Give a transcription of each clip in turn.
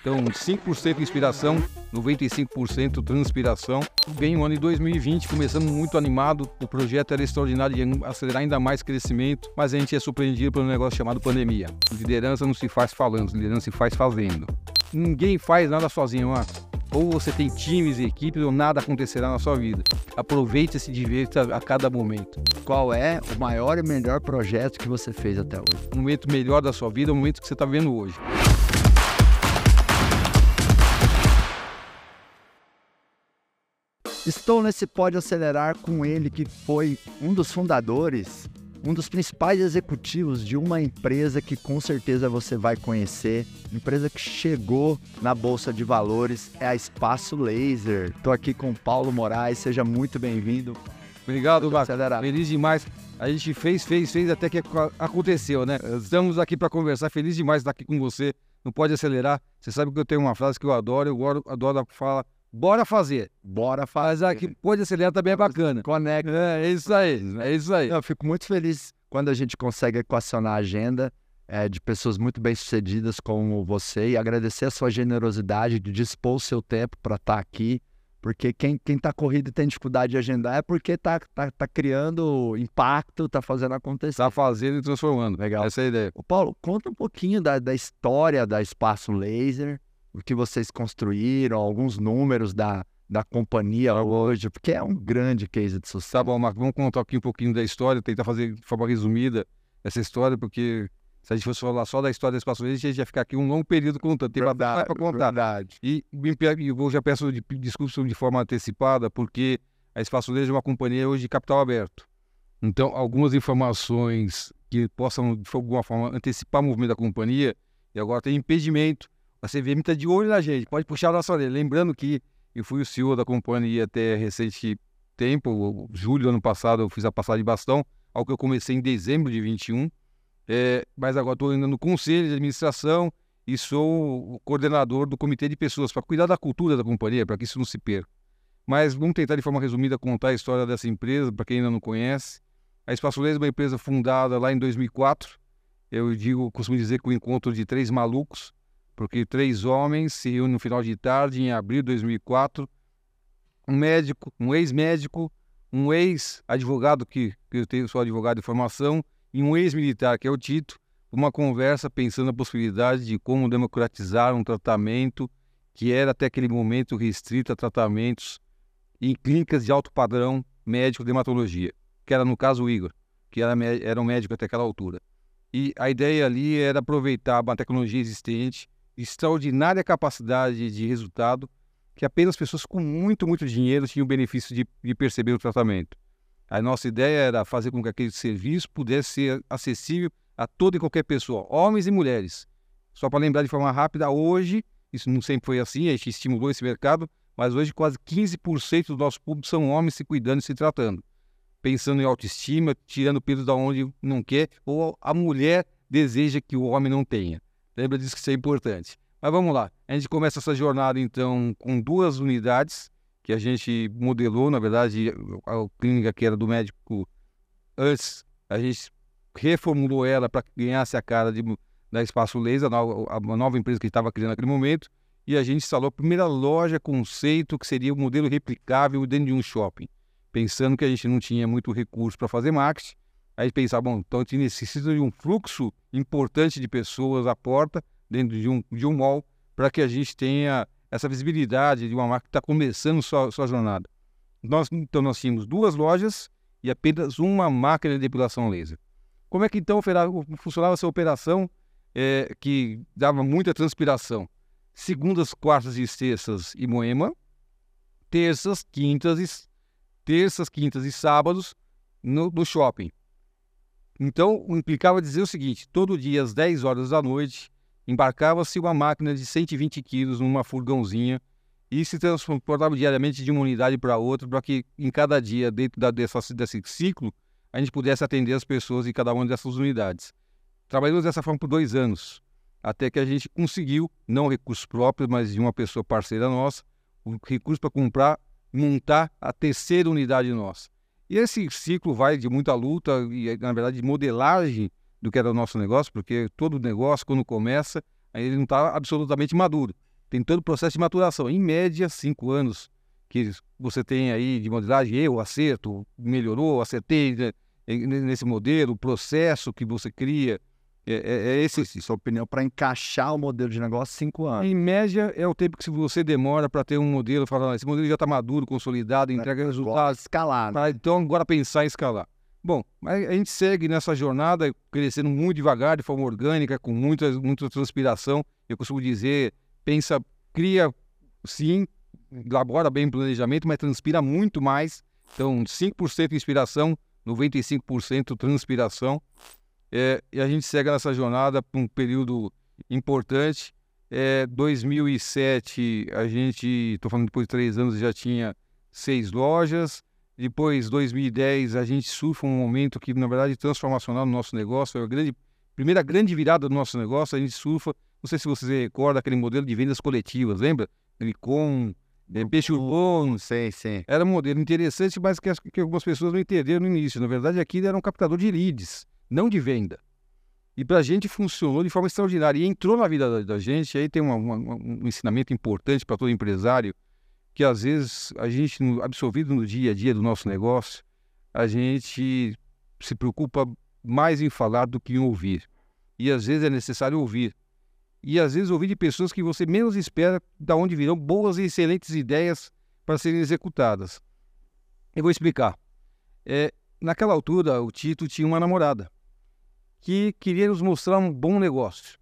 Então, 5% inspiração, 95% transpiração. Vem o ano de 2020, começamos muito animado. O projeto era extraordinário de acelerar ainda mais crescimento, mas a gente é surpreendido por um negócio chamado pandemia. Liderança não se faz falando, liderança se faz fazendo. Ninguém faz nada sozinho, Marcos. Ou você tem times e equipes ou nada acontecerá na sua vida. Aproveite e se divirta a cada momento. Qual é o maior e melhor projeto que você fez até hoje? O momento melhor da sua vida é o momento que você está vendo hoje. Estou nesse Pode Acelerar com ele, que foi um dos fundadores, um dos principais executivos de uma empresa que com certeza você vai conhecer, empresa que chegou na Bolsa de Valores, é a Espaço Laser. Estou aqui com Paulo Moraes, seja muito bem-vindo. Obrigado, Marcos. Feliz demais. A gente fez, fez, fez até que aconteceu, né? Estamos aqui para conversar. Feliz demais estar aqui com você. Não pode acelerar. Você sabe que eu tenho uma frase que eu adoro. Eu adoro, adoro falar Bora fazer. Bora fazer. Mas aqui, pode acelerar também é bacana. Conecta. É, é isso aí. É isso aí. Eu fico muito feliz quando a gente consegue equacionar a agenda é, de pessoas muito bem-sucedidas como você e agradecer a sua generosidade de dispor o seu tempo para estar tá aqui. Porque quem, quem tá corrido e tem dificuldade de agendar é porque tá, tá, tá criando impacto, tá fazendo acontecer. Tá fazendo e transformando. Legal. Essa é a ideia. Ô Paulo, conta um pouquinho da, da história da Espaço Laser o que vocês construíram, alguns números da, da companhia hoje, porque é um grande case de sucesso. Tá bom, Marco, vamos contar aqui um pouquinho da história, tentar fazer de forma resumida essa história, porque se a gente fosse falar só da história da Espaço Verde, a gente ia ficar aqui um longo período contando. Tem verdade, para contar. Verdade. E eu já peço de, desculpas de forma antecipada, porque a Espaço Verde é uma companhia hoje de capital aberto. Então, algumas informações que possam, de alguma forma, antecipar o movimento da companhia, e agora tem impedimento a CVM está de olho na gente, pode puxar a nossa orelha. Lembrando que eu fui o CEO da companhia até recente tempo, julho do ano passado eu fiz a passagem de bastão, ao que eu comecei em dezembro de 21, é, mas agora estou ainda no conselho de administração e sou o coordenador do comitê de pessoas para cuidar da cultura da companhia, para que isso não se perca. Mas vamos tentar de forma resumida contar a história dessa empresa, para quem ainda não conhece. A Espaço Laser é uma empresa fundada lá em 2004. Eu digo, costumo dizer que o encontro de três malucos, porque três homens se reúnem no final de tarde, em abril de 2004. Um médico, um ex-médico, um ex-advogado, que, que eu tenho, sou advogado de formação, e um ex-militar, que é o Tito, uma conversa pensando na possibilidade de como democratizar um tratamento que era até aquele momento restrito a tratamentos em clínicas de alto padrão médico de hematologia, que era no caso o Igor, que era, era um médico até aquela altura. E a ideia ali era aproveitar uma tecnologia existente extraordinária capacidade de resultado que apenas pessoas com muito, muito dinheiro tinham o benefício de, de perceber o tratamento. A nossa ideia era fazer com que aquele serviço pudesse ser acessível a toda e qualquer pessoa, homens e mulheres. Só para lembrar de forma rápida, hoje, isso não sempre foi assim, a gente estimulou esse mercado, mas hoje quase 15% do nosso público são homens se cuidando e se tratando. Pensando em autoestima, tirando peso da onde não quer, ou a mulher deseja que o homem não tenha. Lembra disso que isso é importante. Mas vamos lá. A gente começa essa jornada, então, com duas unidades que a gente modelou. Na verdade, a clínica que era do médico antes, a gente reformulou ela para que ganhasse a cara de, da Espaço Laser, a nova, a nova empresa que estava criando naquele momento. E a gente instalou a primeira loja conceito, que seria um modelo replicável dentro de um shopping. Pensando que a gente não tinha muito recurso para fazer marketing, Aí pensar, bom, então a gente necessita de um fluxo importante de pessoas à porta, dentro de um, de um mall, para que a gente tenha essa visibilidade de uma marca que está começando sua, sua jornada. Nós, então nós tínhamos duas lojas e apenas uma máquina de depilação laser. Como é que então funcionava essa operação é, que dava muita transpiração? Segundas, quartas e sextas em Moema, terças, quintas e terças, quintas e sábados no, no shopping. Então, implicava dizer o seguinte: todo dia às 10 horas da noite, embarcava-se uma máquina de 120 quilos numa furgãozinha e se transportava diariamente de uma unidade para outra, para que em cada dia, dentro da, dessa, desse ciclo, a gente pudesse atender as pessoas em cada uma dessas unidades. Trabalhamos dessa forma por dois anos, até que a gente conseguiu, não recursos próprios, mas de uma pessoa parceira nossa, o recurso para comprar, montar a terceira unidade nossa. E esse ciclo vai de muita luta e, na verdade, de modelagem do que era o nosso negócio, porque todo negócio, quando começa, ele não está absolutamente maduro. tem todo o processo de maturação. Em média, cinco anos que você tem aí de modelagem, eu acerto, melhorou, acertei né, nesse modelo, o processo que você cria. É, é, é esse. Sua opinião para encaixar o modelo de negócio cinco anos. Em média, é o tempo que você demora para ter um modelo, falar, esse modelo já está maduro, consolidado, entrega resultados. Escalar. Né? então, agora pensar em escalar. Bom, a gente segue nessa jornada, crescendo muito devagar, de forma orgânica, com muita, muita transpiração. Eu costumo dizer, pensa, cria, sim, elabora bem o planejamento, mas transpira muito mais. Então, 5% inspiração, 95% transpiração. É, e a gente segue nessa jornada por um período importante. É, 2007, a gente, estou falando depois de três anos, já tinha seis lojas. Depois, 2010, a gente surfa um momento que, na verdade, transformacional no nosso negócio. Foi a grande, primeira grande virada do nosso negócio. A gente surfa, não sei se você recorda, aquele modelo de vendas coletivas, lembra? Glicom, é, Peixe Urbano. Sim, sim. Era um modelo interessante, mas que, que algumas pessoas não entenderam no início. Na verdade, aquilo era um captador de leads, não de venda. E para a gente funcionou de forma extraordinária. E entrou na vida da, da gente. Aí tem uma, uma, um ensinamento importante para todo empresário que às vezes a gente, absorvido no dia a dia do nosso negócio, a gente se preocupa mais em falar do que em ouvir. E às vezes é necessário ouvir. E às vezes ouvir de pessoas que você menos espera, da onde virão boas e excelentes ideias para serem executadas. Eu vou explicar. É, naquela altura, o Tito tinha uma namorada que queria nos mostrar um bom negócio.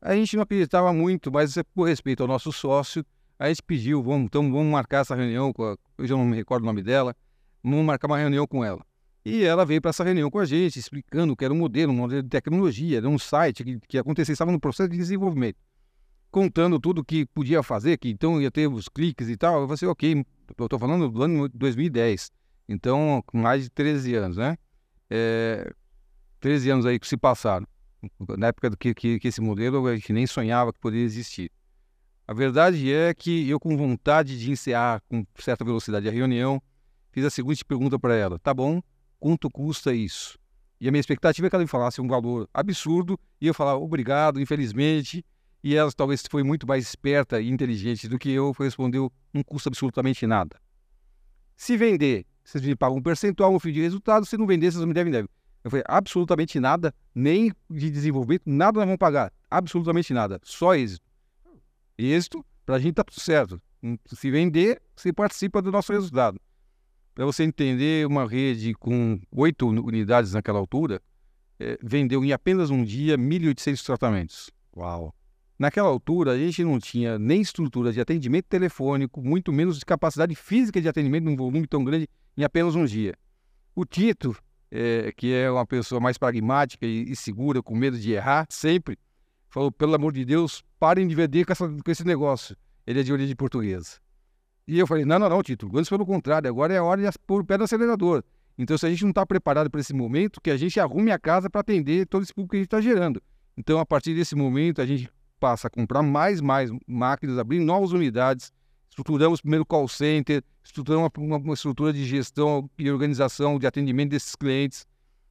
A gente não acreditava muito, mas por respeito ao nosso sócio, a gente pediu, vamos, então vamos marcar essa reunião, com a, eu já não me recordo o nome dela, vamos marcar uma reunião com ela. E ela veio para essa reunião com a gente, explicando que era um modelo, um modelo de tecnologia, era um site que, que acontecia, estava no processo de desenvolvimento. Contando tudo que podia fazer, que então ia ter os cliques e tal. Eu falei assim, ok, eu estou falando do ano 2010, então mais de 13 anos, né? É, 13 anos aí que se passaram. Na época que, que, que esse modelo a gente nem sonhava que poderia existir. A verdade é que eu, com vontade de encerrar com certa velocidade a reunião, fiz a seguinte pergunta para ela: tá bom, quanto custa isso? E a minha expectativa é que ela me falasse um valor absurdo e eu falar obrigado, infelizmente. E ela talvez foi muito mais esperta e inteligente do que eu, respondeu: não custa absolutamente nada. Se vender, vocês me pagam um percentual, um fio de resultado. Se não vender, vocês não me devem nada. Eu falei: absolutamente nada, nem de desenvolvimento, nada nós vamos pagar. Absolutamente nada, só êxito. Êxito, para a gente tá tudo certo. Se vender, você participa do nosso resultado. Para você entender, uma rede com oito unidades naquela altura é, vendeu em apenas um dia 1.800 tratamentos. Uau! Naquela altura, a gente não tinha nem estrutura de atendimento telefônico, muito menos de capacidade física de atendimento num volume tão grande em apenas um dia. O Tito, é, que é uma pessoa mais pragmática e, e segura, com medo de errar sempre, falou: pelo amor de Deus, parem de vender com, essa, com esse negócio. Ele é de origem portuguesa. E eu falei: não, não, não, Tito, antes pelo contrário, agora é a hora de pôr o pé no acelerador. Então, se a gente não está preparado para esse momento, que a gente arrume a casa para atender todo esse público que a gente está gerando. Então, a partir desse momento, a gente passa a comprar mais mais máquinas, abrir novas unidades, estruturamos primeiro call center, estruturamos uma, uma, estrutura de gestão e organização de atendimento desses clientes,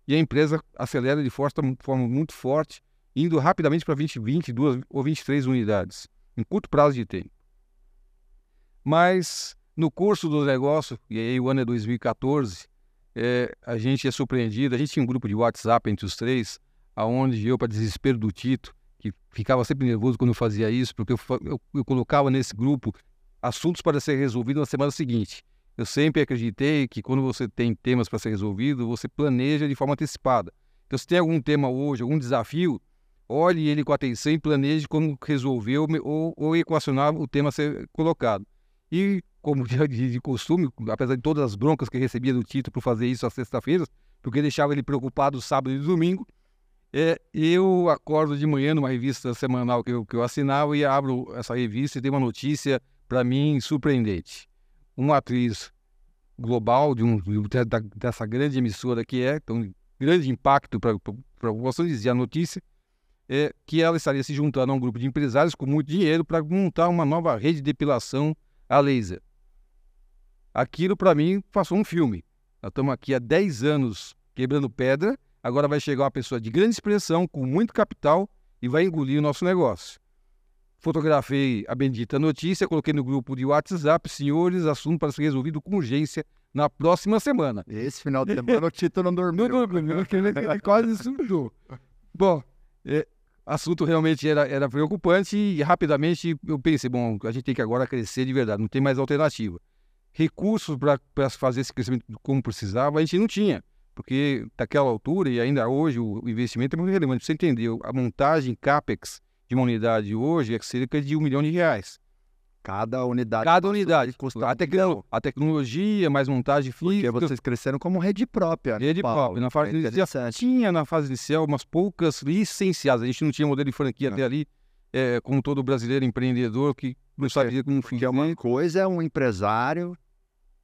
e a empresa acelera de forma muito forte indo rapidamente para 20, 22 ou 23 unidades, em curto prazo de tempo. Mas no curso do negócio, e aí o ano é 2014, é, a gente é surpreendido, a gente tinha um grupo de WhatsApp entre os três, aonde eu, para desespero do Tito, que ficava sempre nervoso quando eu fazia isso, porque eu, eu, eu colocava nesse grupo assuntos para ser resolvidos na semana seguinte. Eu sempre acreditei que quando você tem temas para ser resolvido, você planeja de forma antecipada. Então, se tem algum tema hoje, algum desafio, olhe ele com atenção e planeje como resolver ou, ou equacionar o tema a ser colocado. E, como de, de, costume, apesar de todas as broncas que recebia do Tito por fazer isso às sexta-feiras, porque deixava ele preocupado sábado e domingo, é, eu acordo de manhã numa revista semanal que eu, que eu assinava e abro essa revista e tem uma notícia, para mim, surpreendente. Uma atriz global de um, de, dessa grande emissora que é, então, grande impacto para população, dizia a notícia, é, que ela estaria se juntando a um grupo de empresários com muito dinheiro para montar uma nova rede de depilação a laser. Aquilo, para mim, passou um filme. Nós estamos aqui há 10 anos quebrando pedra, agora vai chegar uma pessoa de grande expressão, com muito capital, e vai engolir o nosso negócio. Fotografei a bendita notícia, coloquei no grupo de WhatsApp, senhores, assunto para ser resolvido com urgência na próxima semana. Esse final de semana o Tito não dormiu. Não dormiu, ele quase surtou. Bom, é, assunto realmente era, era preocupante e rapidamente eu pensei, bom, a gente tem que agora crescer de verdade, não tem mais alternativa. Recursos para fazer esse crescimento como precisava, a gente não tinha, porque naquela altura e ainda hoje o investimento é muito relevante. Você entendeu? A montagem CAPEX de uma unidade hoje é cerca de um milhão de reais. Cada unidade. Cada unidade. Custa a, tecno, a tecnologia, mais montagem física. Porque vocês cresceram como rede própria. Rede própria. Na fase inicial, tinha na fase inicial umas poucas licenciadas. A gente não tinha modelo de franquia até ali, é, como todo brasileiro empreendedor que não sabia como Porque uma coisa é um empresário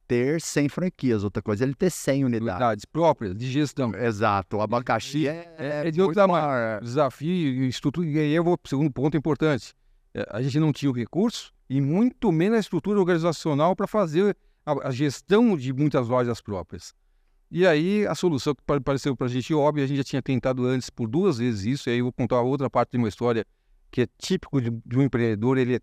ter 100 franquias, outra coisa é ele ter 100 unidades. Unidades próprias de gestão. Exato. O abacaxi é, é, é de outro tamanho. Desafio, estrutura. E aí eu vou para o segundo ponto importante. É, a gente não tinha o recurso e muito menos a estrutura organizacional para fazer a, a, gestão de muitas lojas próprias. E aí a solução que pareceu para a gente óbvia, a gente já tinha tentado antes por duas vezes isso, e aí eu vou contar outra parte de uma história que é típico de, de um empreendedor, ele é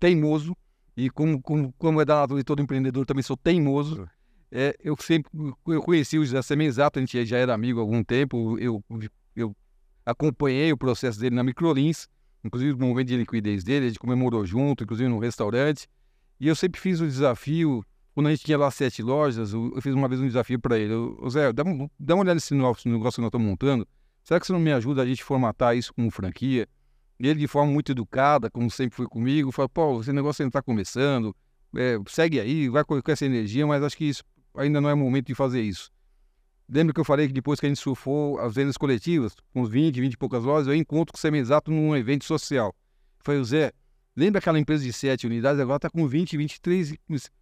teimoso, e como, como, como é da natureza de todo empreendedor, também sou teimoso. É, eu sempre eu conheci o José Semenzato, a gente já era amigo há algum tempo, eu, eu acompanhei o processo dele na Microlins, inclusive no momento de liquidez dele, a gente comemorou junto, inclusive no restaurante. E eu sempre fiz o desafio, quando a gente tinha lá sete lojas, eu fiz uma vez um desafio para ele. Eu, Zé, dá, dá uma olhada nesse negócio que nós estamos montando. Será que você não me ajuda a gente formatar isso como franquia? Ele, de forma muito educada, como sempre foi comigo, falou: Paulo, esse negócio ainda está começando, é, segue aí, vai com essa energia, mas acho que isso ainda não é momento de fazer isso. Lembra que eu falei que depois que a gente surfou as vendas coletivas, com 20, 20 e poucas lojas, eu encontro com o Semenzato num evento social. Falei, Zé, lembra aquela empresa de 7 unidades? Agora está com 20, 23.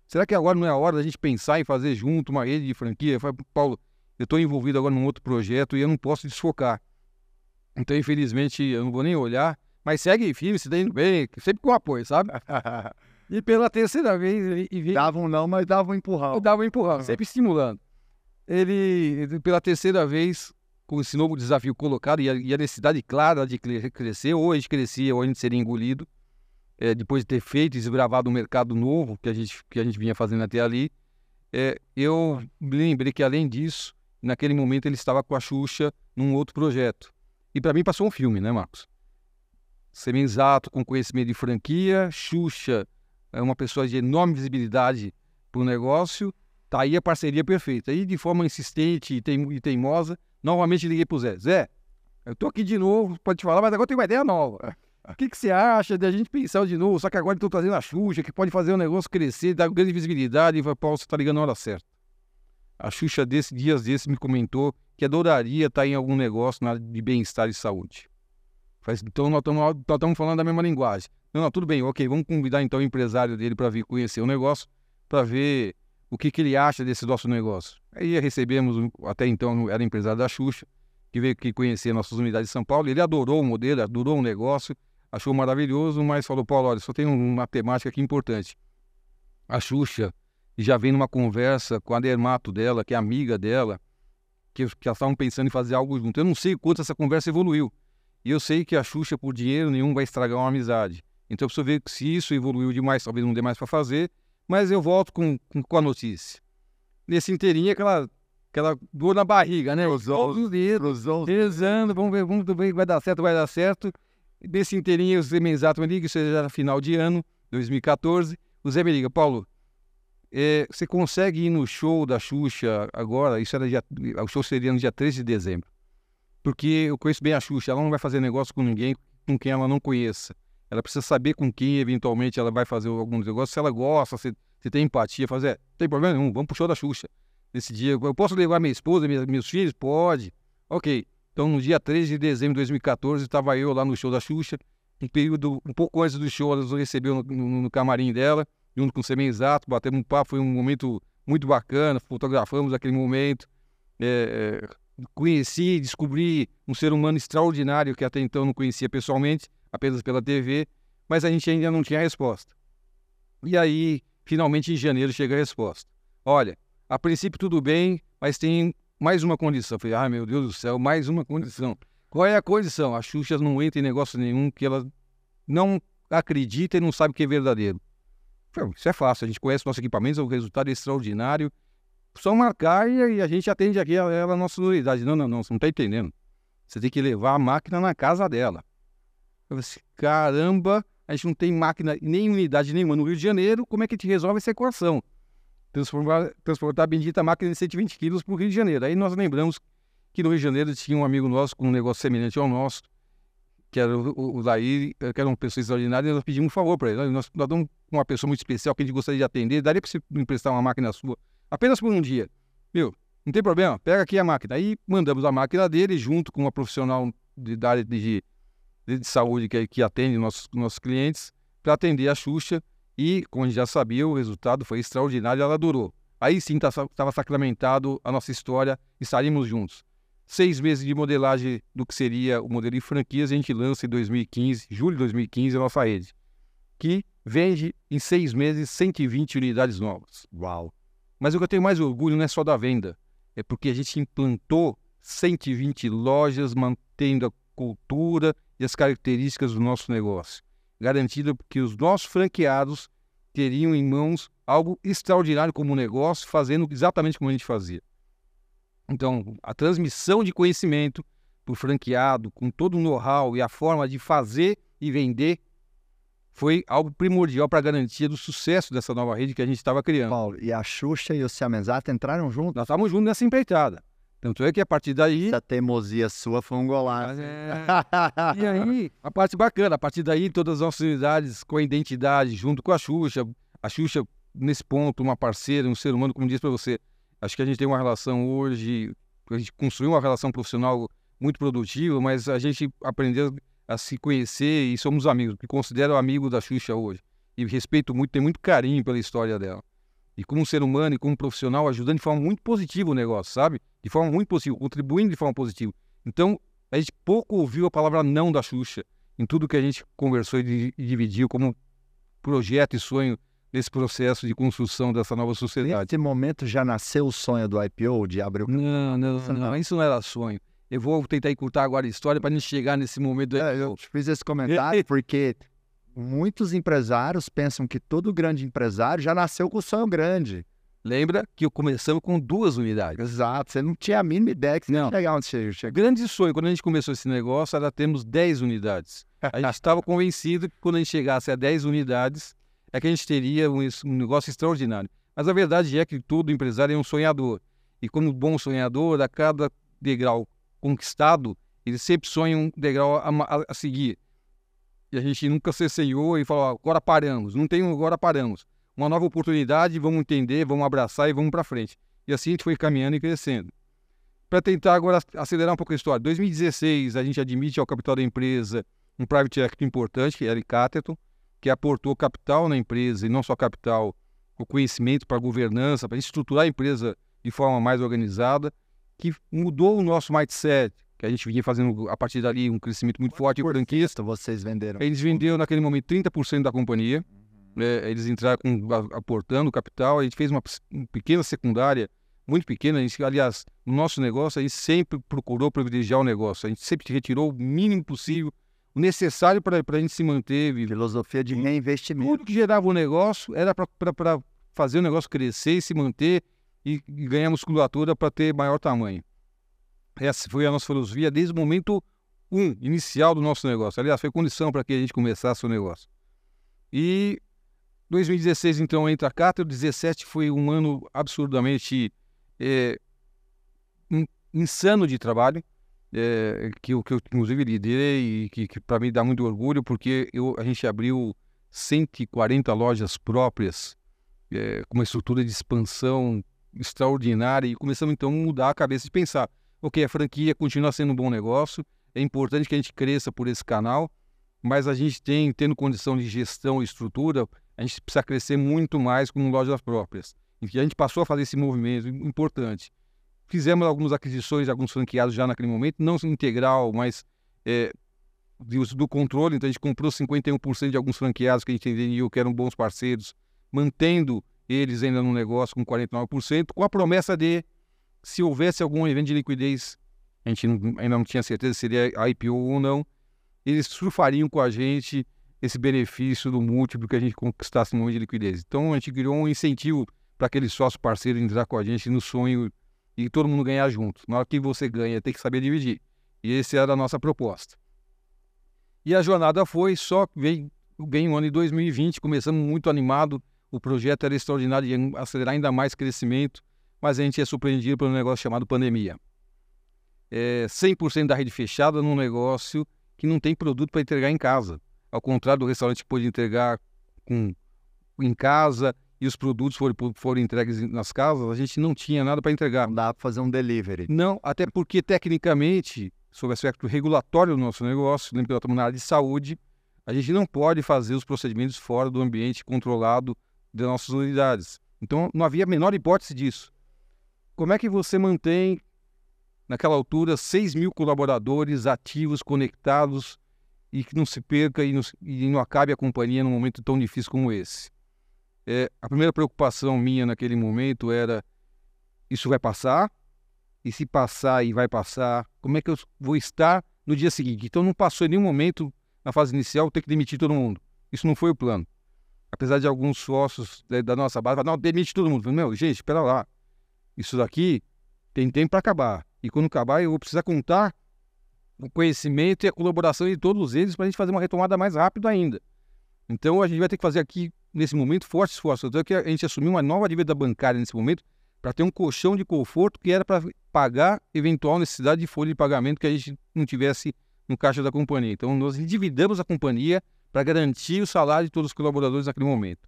Será que agora não é a hora da gente pensar em fazer junto uma rede de franquia? Eu falei, Paulo, eu estou envolvido agora num outro projeto e eu não posso desfocar. Então, infelizmente, eu não vou nem olhar, mas segue firme, se indo bem, sempre com apoio, sabe? e pela terceira vez. E, e, dava um não, mas dava um empurrão. Dava um empurrão, sempre estimulando ele, pela terceira vez, com esse novo desafio colocado e a, e a necessidade clara de crescer, ou a gente crescia ou a gente seria engolido, é, depois de ter feito e desbravado um mercado novo que a gente, que a gente vinha fazendo até ali, é, eu lembrei que, além disso, naquele momento ele estava com a Xuxa num outro projeto. E para mim passou um filme, né, Marcos? Semenzato, com conhecimento de franquia, Xuxa é uma pessoa de enorme visibilidade para o negócio, Tá aí a parceria perfeita. Aí, de forma insistente e, teim, e teimosa, novamente liguei pro Zé. Zé, eu tô aqui de novo, pode te falar, mas agora tem uma ideia nova. O que, que você acha de a gente pensar de novo? Só que agora estou trazendo a Xuxa, que pode fazer o negócio crescer, dar grande visibilidade. E vai, Paulo, você tá ligando na hora certa. A Xuxa, desse, dias desses, me comentou que adoraria estar tá em algum negócio na, de bem-estar e saúde. Então, nós estamos falando da mesma linguagem. Não, não, tudo bem, ok, vamos convidar então o empresário dele para vir conhecer o negócio, para ver o que, que ele acha desse nosso negócio. Aí recebemos, até então era empresário da Xuxa, que veio aqui conhecer nossas unidades de São Paulo. Ele adorou o modelo, adorou o negócio, achou maravilhoso, mas falou: Paulo, olha, só tem uma temática aqui importante. A Xuxa já vem numa conversa com a Dermato dela, que é amiga dela, que, que elas estavam pensando em fazer algo junto. Eu não sei quanto essa conversa evoluiu. E eu sei que a Xuxa, por dinheiro nenhum, vai estragar uma amizade. Então eu preciso ver se isso evoluiu demais, talvez não dê mais para fazer, mas eu volto com, com, com a notícia. Nesse inteirinho, aquela, aquela dor na barriga, né? Os olhos, rezando, vamos ver, vamos ver, vai dar certo, vai dar certo. Nesse inteirinho, o Zé Menzato me liga, isso já era final de ano, 2014. O Zé me liga, Paulo, é, você consegue ir no show da Xuxa agora? Isso era dia, o show seria no dia 13 de dezembro. Porque eu conheço bem a Xuxa, ela não vai fazer negócio com ninguém com quem ela não conheça. Ela precisa saber com quem eventualmente ela vai fazer algum negócio, se ela gosta, se, se tem empatia, fazer, é, tem problema nenhum, vamos pro show da Xuxa. Nesse dia, eu posso levar minha esposa, minha, meus filhos? Pode. Ok. Então, no dia 13 de dezembro de 2014, estava eu lá no show da Xuxa. Um período, um pouco antes do show, ela nos recebeu no, no, no camarim dela, junto com o Semen Exato, batemos um papo, foi um momento muito bacana, fotografamos aquele momento. É, é, conheci, descobri um ser humano extraordinário que até então não conhecia pessoalmente apenas pela TV, mas a gente ainda não tinha a resposta. E aí, finalmente em janeiro chega a resposta. Olha, a princípio tudo bem, mas tem mais uma condição. Eu falei, ah, meu Deus do céu, mais uma condição. Qual é a condição? A Xuxa não entra em negócio nenhum que ela não acredita e não sabe que é verdadeiro. Isso é fácil, a gente conhece nossos equipamentos, o resultado é extraordinário. Só marcar e, a gente atende aqui a, a nossa unidade. Não, não, não, você não está entendendo. Você tem que levar a máquina na casa dela. Eu falei assim, caramba, a gente não tem máquina, nem unidade nenhuma no Rio de Janeiro, como é que a gente resolve essa equação? Transformar, transportar a bendita máquina de 120 quilos para o Rio de Janeiro. Aí nós lembramos que no Rio de Janeiro tinha um amigo nosso com um negócio semelhante ao nosso, que era o, o que era uma pessoa extraordinária, e nós pedimos um favor para ele. Nós, nós damos uma pessoa muito especial que a gente gostaria de atender, daria para você emprestar uma máquina sua, apenas por um dia. Meu, não tem problema, pega aqui a máquina. Aí mandamos a máquina dele junto com uma profissional de, da área de, de, de saúde que, que atende nossos, nossos clientes para atender a Xuxa. E, como a gente já sabia, o resultado foi extraordinário e ela durou. Aí sim estava tá, sacramentado a nossa história, estaríamos juntos. Seis meses de modelagem do que seria o modelo de franquias, a gente lança em 2015, julho de 2015, a nossa rede, que vende em seis meses 120 unidades novas. Uau! Mas o que eu tenho mais orgulho não é só da venda, é porque a gente implantou 120 lojas mantendo a cultura e as características do nosso negócio, garantindo que os nossos franqueados teriam em mãos algo extraordinário como negócio, fazendo exatamente como a gente fazia. Então, a transmissão de conhecimento para o franqueado, com todo o know-how e a forma de fazer e vender, foi algo primordial para a garantia do sucesso dessa nova rede que a gente estava criando. Paulo, e a Xuxa e o Siamesata entraram juntos? Nós estávamos juntos nessa empreitada. Tanto é que a partir daí. Essa teimosia sua foi um golaço. É... e aí, a parte bacana, a partir daí, todas as nossas unidades com a identidade, junto com a Xuxa. A Xuxa, nesse ponto, uma parceira, um ser humano, como disse para você. Acho que a gente tem uma relação hoje, a gente construiu uma relação profissional muito produtiva, mas a gente aprendeu a se conhecer e somos amigos, me considero amigo da Xuxa hoje. E respeito muito, tenho muito carinho pela história dela. E como ser humano e como profissional, ajudando de forma muito positiva o negócio, sabe? De forma muito positiva, contribuindo de forma positiva. Então, a gente pouco ouviu a palavra não da Xuxa em tudo que a gente conversou e dividiu como projeto e sonho nesse processo de construção dessa nova sociedade. Nesse momento já nasceu o sonho do IPO, de abrir o... Não, não, não, não, isso não era sonho. Eu vou tentar encurtar agora a história para a gente chegar nesse momento. É, eu fiz esse comentário porque muitos empresários pensam que todo grande empresário já nasceu com o sonho grande. Lembra que eu começamos com duas unidades. Exato, você não tinha a mínima ideia que você não. ia chegar onde você chegou. Grande sonho, quando a gente começou esse negócio, era termos 10 unidades. A gente estava convencido que quando a gente chegasse a 10 unidades, é que a gente teria um, um negócio extraordinário. Mas a verdade é que todo empresário é um sonhador. E como bom sonhador, a cada degrau conquistado, ele sempre sonha um degrau a, a, a seguir. E a gente nunca cesseiou e falou, agora paramos. Não tem agora paramos. Uma nova oportunidade, vamos entender, vamos abraçar e vamos para frente. E assim a gente foi caminhando e crescendo. Para tentar agora acelerar um pouco a história, 2016 a gente admite ao capital da empresa um private equity importante, que era Cateton, que aportou capital na empresa e não só capital, o conhecimento para governança, para estruturar a empresa de forma mais organizada que mudou o nosso mindset, que a gente vinha fazendo a partir dali um crescimento muito forte em franquias. vocês venderam? Eles venderam naquele momento 30% da companhia. Uhum. É, eles entraram com, aportando capital. A gente fez uma, uma, pequena secundária, muito pequena. A gente, aliás, no nosso negócio, a gente sempre procurou privilegiar o negócio. A gente sempre retirou o mínimo possível, o necessário para a gente se manter. Filosofia de reinvestimento. Tudo que gerava o negócio era para fazer o negócio crescer e se manter e, ganhar musculatura para ter maior tamanho. Essa foi a nossa filosofia desde o momento um, inicial do nosso negócio. Aliás, foi condição para que a gente começasse o negócio. E 2016, então, entra a Cátedra. 2017 foi um ano absurdamente é, insano de trabalho, é, que, que eu, inclusive, liderei e que, que para mim dá muito orgulho, porque eu, a gente abriu 140 lojas próprias, é, com uma estrutura de expansão extraordinária e começamos então a mudar a cabeça de pensar, ok, a franquia continua sendo um bom negócio, é importante que a gente cresça por esse canal, mas a gente tem, tendo condição de gestão e estrutura, a gente precisa crescer muito mais com lojas próprias. Enfim, a gente passou a fazer esse movimento importante. Fizemos algumas aquisições de alguns franqueados já naquele momento, não integral, mas é, do controle. Então a gente comprou 51% de alguns franqueados que a gente entendia que eram bons parceiros, mantendo eles ainda no negócio com 49%, com a promessa de, se houvesse algum evento de liquidez, a gente não, ainda não tinha certeza se seria IPO ou não, eles surfariam com a gente esse benefício do múltiplo que a gente conquistasse no momento de liquidez. Então, a gente criou um incentivo para aquele sócio parceiro entrar com a gente no sonho e todo mundo ganhar junto. Na hora que você ganha, tem que saber dividir. E esse era a nossa proposta. E a jornada foi, só veio, veio o ano de 2020, começamos muito animado, o projeto era extraordinário, ia acelerar ainda mais crescimento, mas a gente é surpreendido por um negócio chamado pandemia. É 100% da rede fechada num negócio que não tem produto para entregar em casa. Ao contrário do restaurante que pôde entregar com, em casa e os produtos foram, foram entregues nas casas, a gente não tinha nada para entregar. Não dá para fazer um delivery. Não, até porque tecnicamente, sob o aspecto regulatório do nosso negócio, pela na área de saúde, a gente não pode fazer os procedimentos fora do ambiente controlado das nossas unidades. Então, não havia a menor hipótese disso. Como é que você mantém, naquela altura, 6 mil colaboradores ativos, conectados, e que não se perca e não, e não acabe a companhia num momento tão difícil como esse? É, a primeira preocupação minha naquele momento era: isso vai passar? E se passar e vai passar, como é que eu vou estar no dia seguinte? Então, não passou em nenhum momento, na fase inicial, ter que demitir todo mundo. Isso não foi o plano. Apesar de alguns sócios da nossa base não, demite todo mundo. Meu, gente, espera lá isso daqui tem tempo para acabar. E quando acabar, eu vou precisar contar o conhecimento e a colaboração de todos eles para a gente fazer uma retomada mais rápido ainda. Então a gente vai ter que fazer aqui, nesse momento, forte esforço. Então que a gente assumiu uma nova dívida bancária nesse momento para ter um colchão de conforto que era para pagar eventual necessidade de folha de pagamento que a gente não tivesse no caixa da companhia. Então nós endividamos a companhia para garantir o salário de todos os colaboradores naquele momento.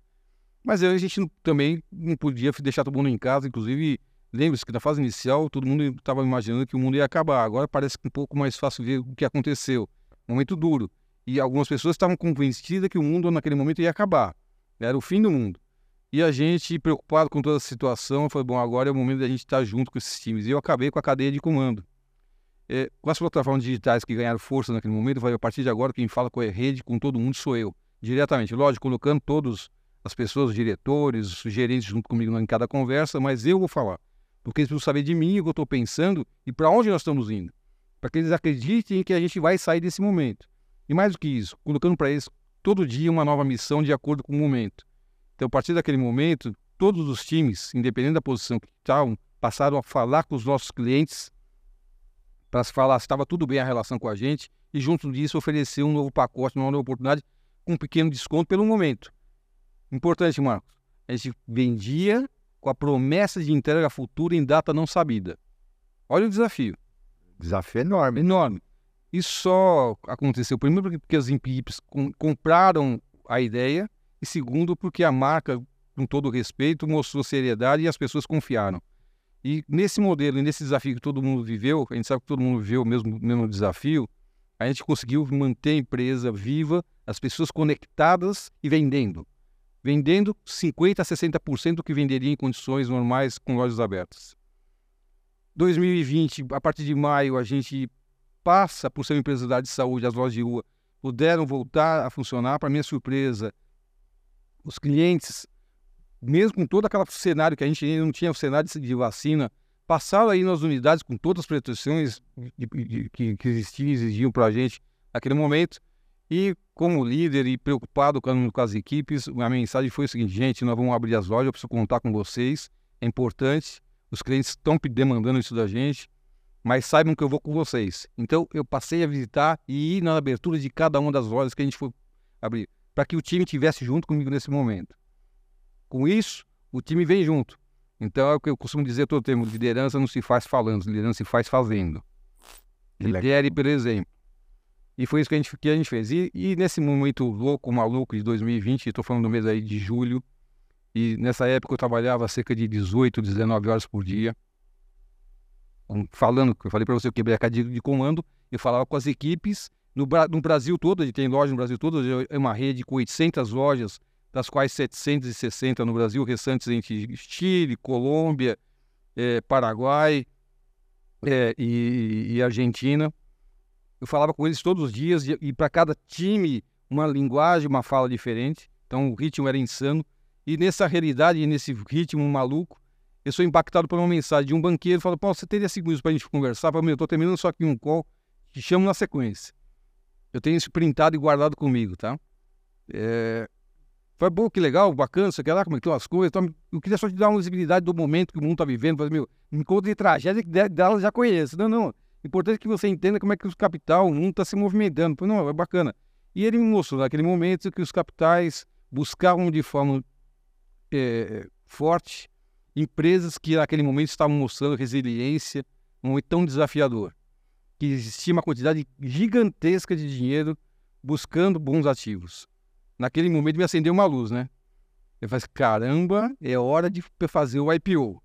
Mas a gente também não podia deixar todo mundo em casa, inclusive Lembre-se que na fase inicial todo mundo estava imaginando que o mundo ia acabar. Agora parece um pouco mais fácil ver o que aconteceu. Momento duro. E algumas pessoas estavam convencidas que o mundo naquele momento ia acabar. Era o fim do mundo. E a gente, preocupado com toda a situação, falou: bom, agora é o momento da gente estar junto com esses times. E eu acabei com a cadeia de comando. É, com as plataformas digitais que ganharam força naquele momento, falei: a partir de agora, quem fala com a rede, com todo mundo, sou eu. Diretamente. Lógico, colocando todos as pessoas, os diretores, os gerentes junto comigo em cada conversa, mas eu vou falar porque eles precisam saber de mim, o que eu estou pensando e para onde nós estamos indo. Para que eles acreditem que a gente vai sair desse momento. E mais do que isso, colocando para eles todo dia uma nova missão de acordo com o momento. Então, a partir daquele momento, todos os times, independente da posição que estavam, passaram a falar com os nossos clientes para se falar se estava tudo bem a relação com a gente e, junto disso, oferecer um novo pacote, uma nova oportunidade com um pequeno desconto pelo momento. Importante, Marcos. A gente vendia com a promessa de entrega futura em data não sabida. Olha o desafio. Desafio enorme. Enorme. Isso só aconteceu, primeiro, porque as equipes compraram a ideia, e segundo, porque a marca, com todo respeito, mostrou seriedade e as pessoas confiaram. E nesse modelo, nesse desafio que todo mundo viveu, a gente sabe que todo mundo viveu o mesmo, mesmo desafio, a gente conseguiu manter a empresa viva, as pessoas conectadas e vendendo vendendo 50% a 60% do que venderia em condições normais com lojas abertas. 2020, a partir de maio, a gente passa por ser uma empresa de saúde, as lojas de rua puderam voltar a funcionar. Para minha surpresa, os clientes, mesmo com todo aquele cenário que a gente ainda não tinha o cenário de vacina, passaram aí nas unidades com todas as proteções de, de, que, que existiam exigiam para a gente naquele momento. E como líder e preocupado com, com as equipes, a mensagem foi o seguinte: gente, nós vamos abrir as lojas, eu preciso contar com vocês, é importante, os clientes estão demandando isso da gente, mas saibam que eu vou com vocês. Então eu passei a visitar e ir na abertura de cada uma das lojas que a gente foi abrir, para que o time estivesse junto comigo nesse momento. Com isso, o time vem junto. Então é o que eu costumo dizer todo tempo: liderança não se faz falando, liderança se faz fazendo. Lidere por exemplo. E foi isso que a gente, que a gente fez. E, e nesse momento louco, maluco de 2020, estou falando do mês aí de julho, e nessa época eu trabalhava cerca de 18, 19 horas por dia. Falando, eu falei para você, eu quebrei a cadeia de comando, eu falava com as equipes no, no Brasil todo, a gente tem loja no Brasil todo, é uma rede com 800 lojas, das quais 760 no Brasil, restantes entre Chile, Colômbia, é, Paraguai é, e, e Argentina eu falava com eles todos os dias e, e para cada time uma linguagem, uma fala diferente. Então o ritmo era insano. E nessa realidade, nesse ritmo maluco, eu sou impactado por uma mensagem de um banqueiro. Fala, Paulo, você teria cinco minutos para a gente conversar? Eu falo, meu, eu estou terminando só aqui um call, te chamo na sequência. Eu tenho isso printado e guardado comigo, tá? É, foi bom, que legal, bacana, quer lá, como é que estão as coisas. Então, eu queria só te dar uma visibilidade do momento que o mundo está vivendo. Falei, meu, me conta de tragédia que dela já conheço. Não, não. Importante que você entenda como é que o capital, o mundo está se movimentando. Falei, não, é bacana. E ele me mostrou naquele momento que os capitais buscavam de forma é, forte empresas que naquele momento estavam mostrando resiliência, um momento tão desafiador, que existia uma quantidade gigantesca de dinheiro buscando bons ativos. Naquele momento me acendeu uma luz, né? Eu falei, caramba, é hora de fazer o IPO.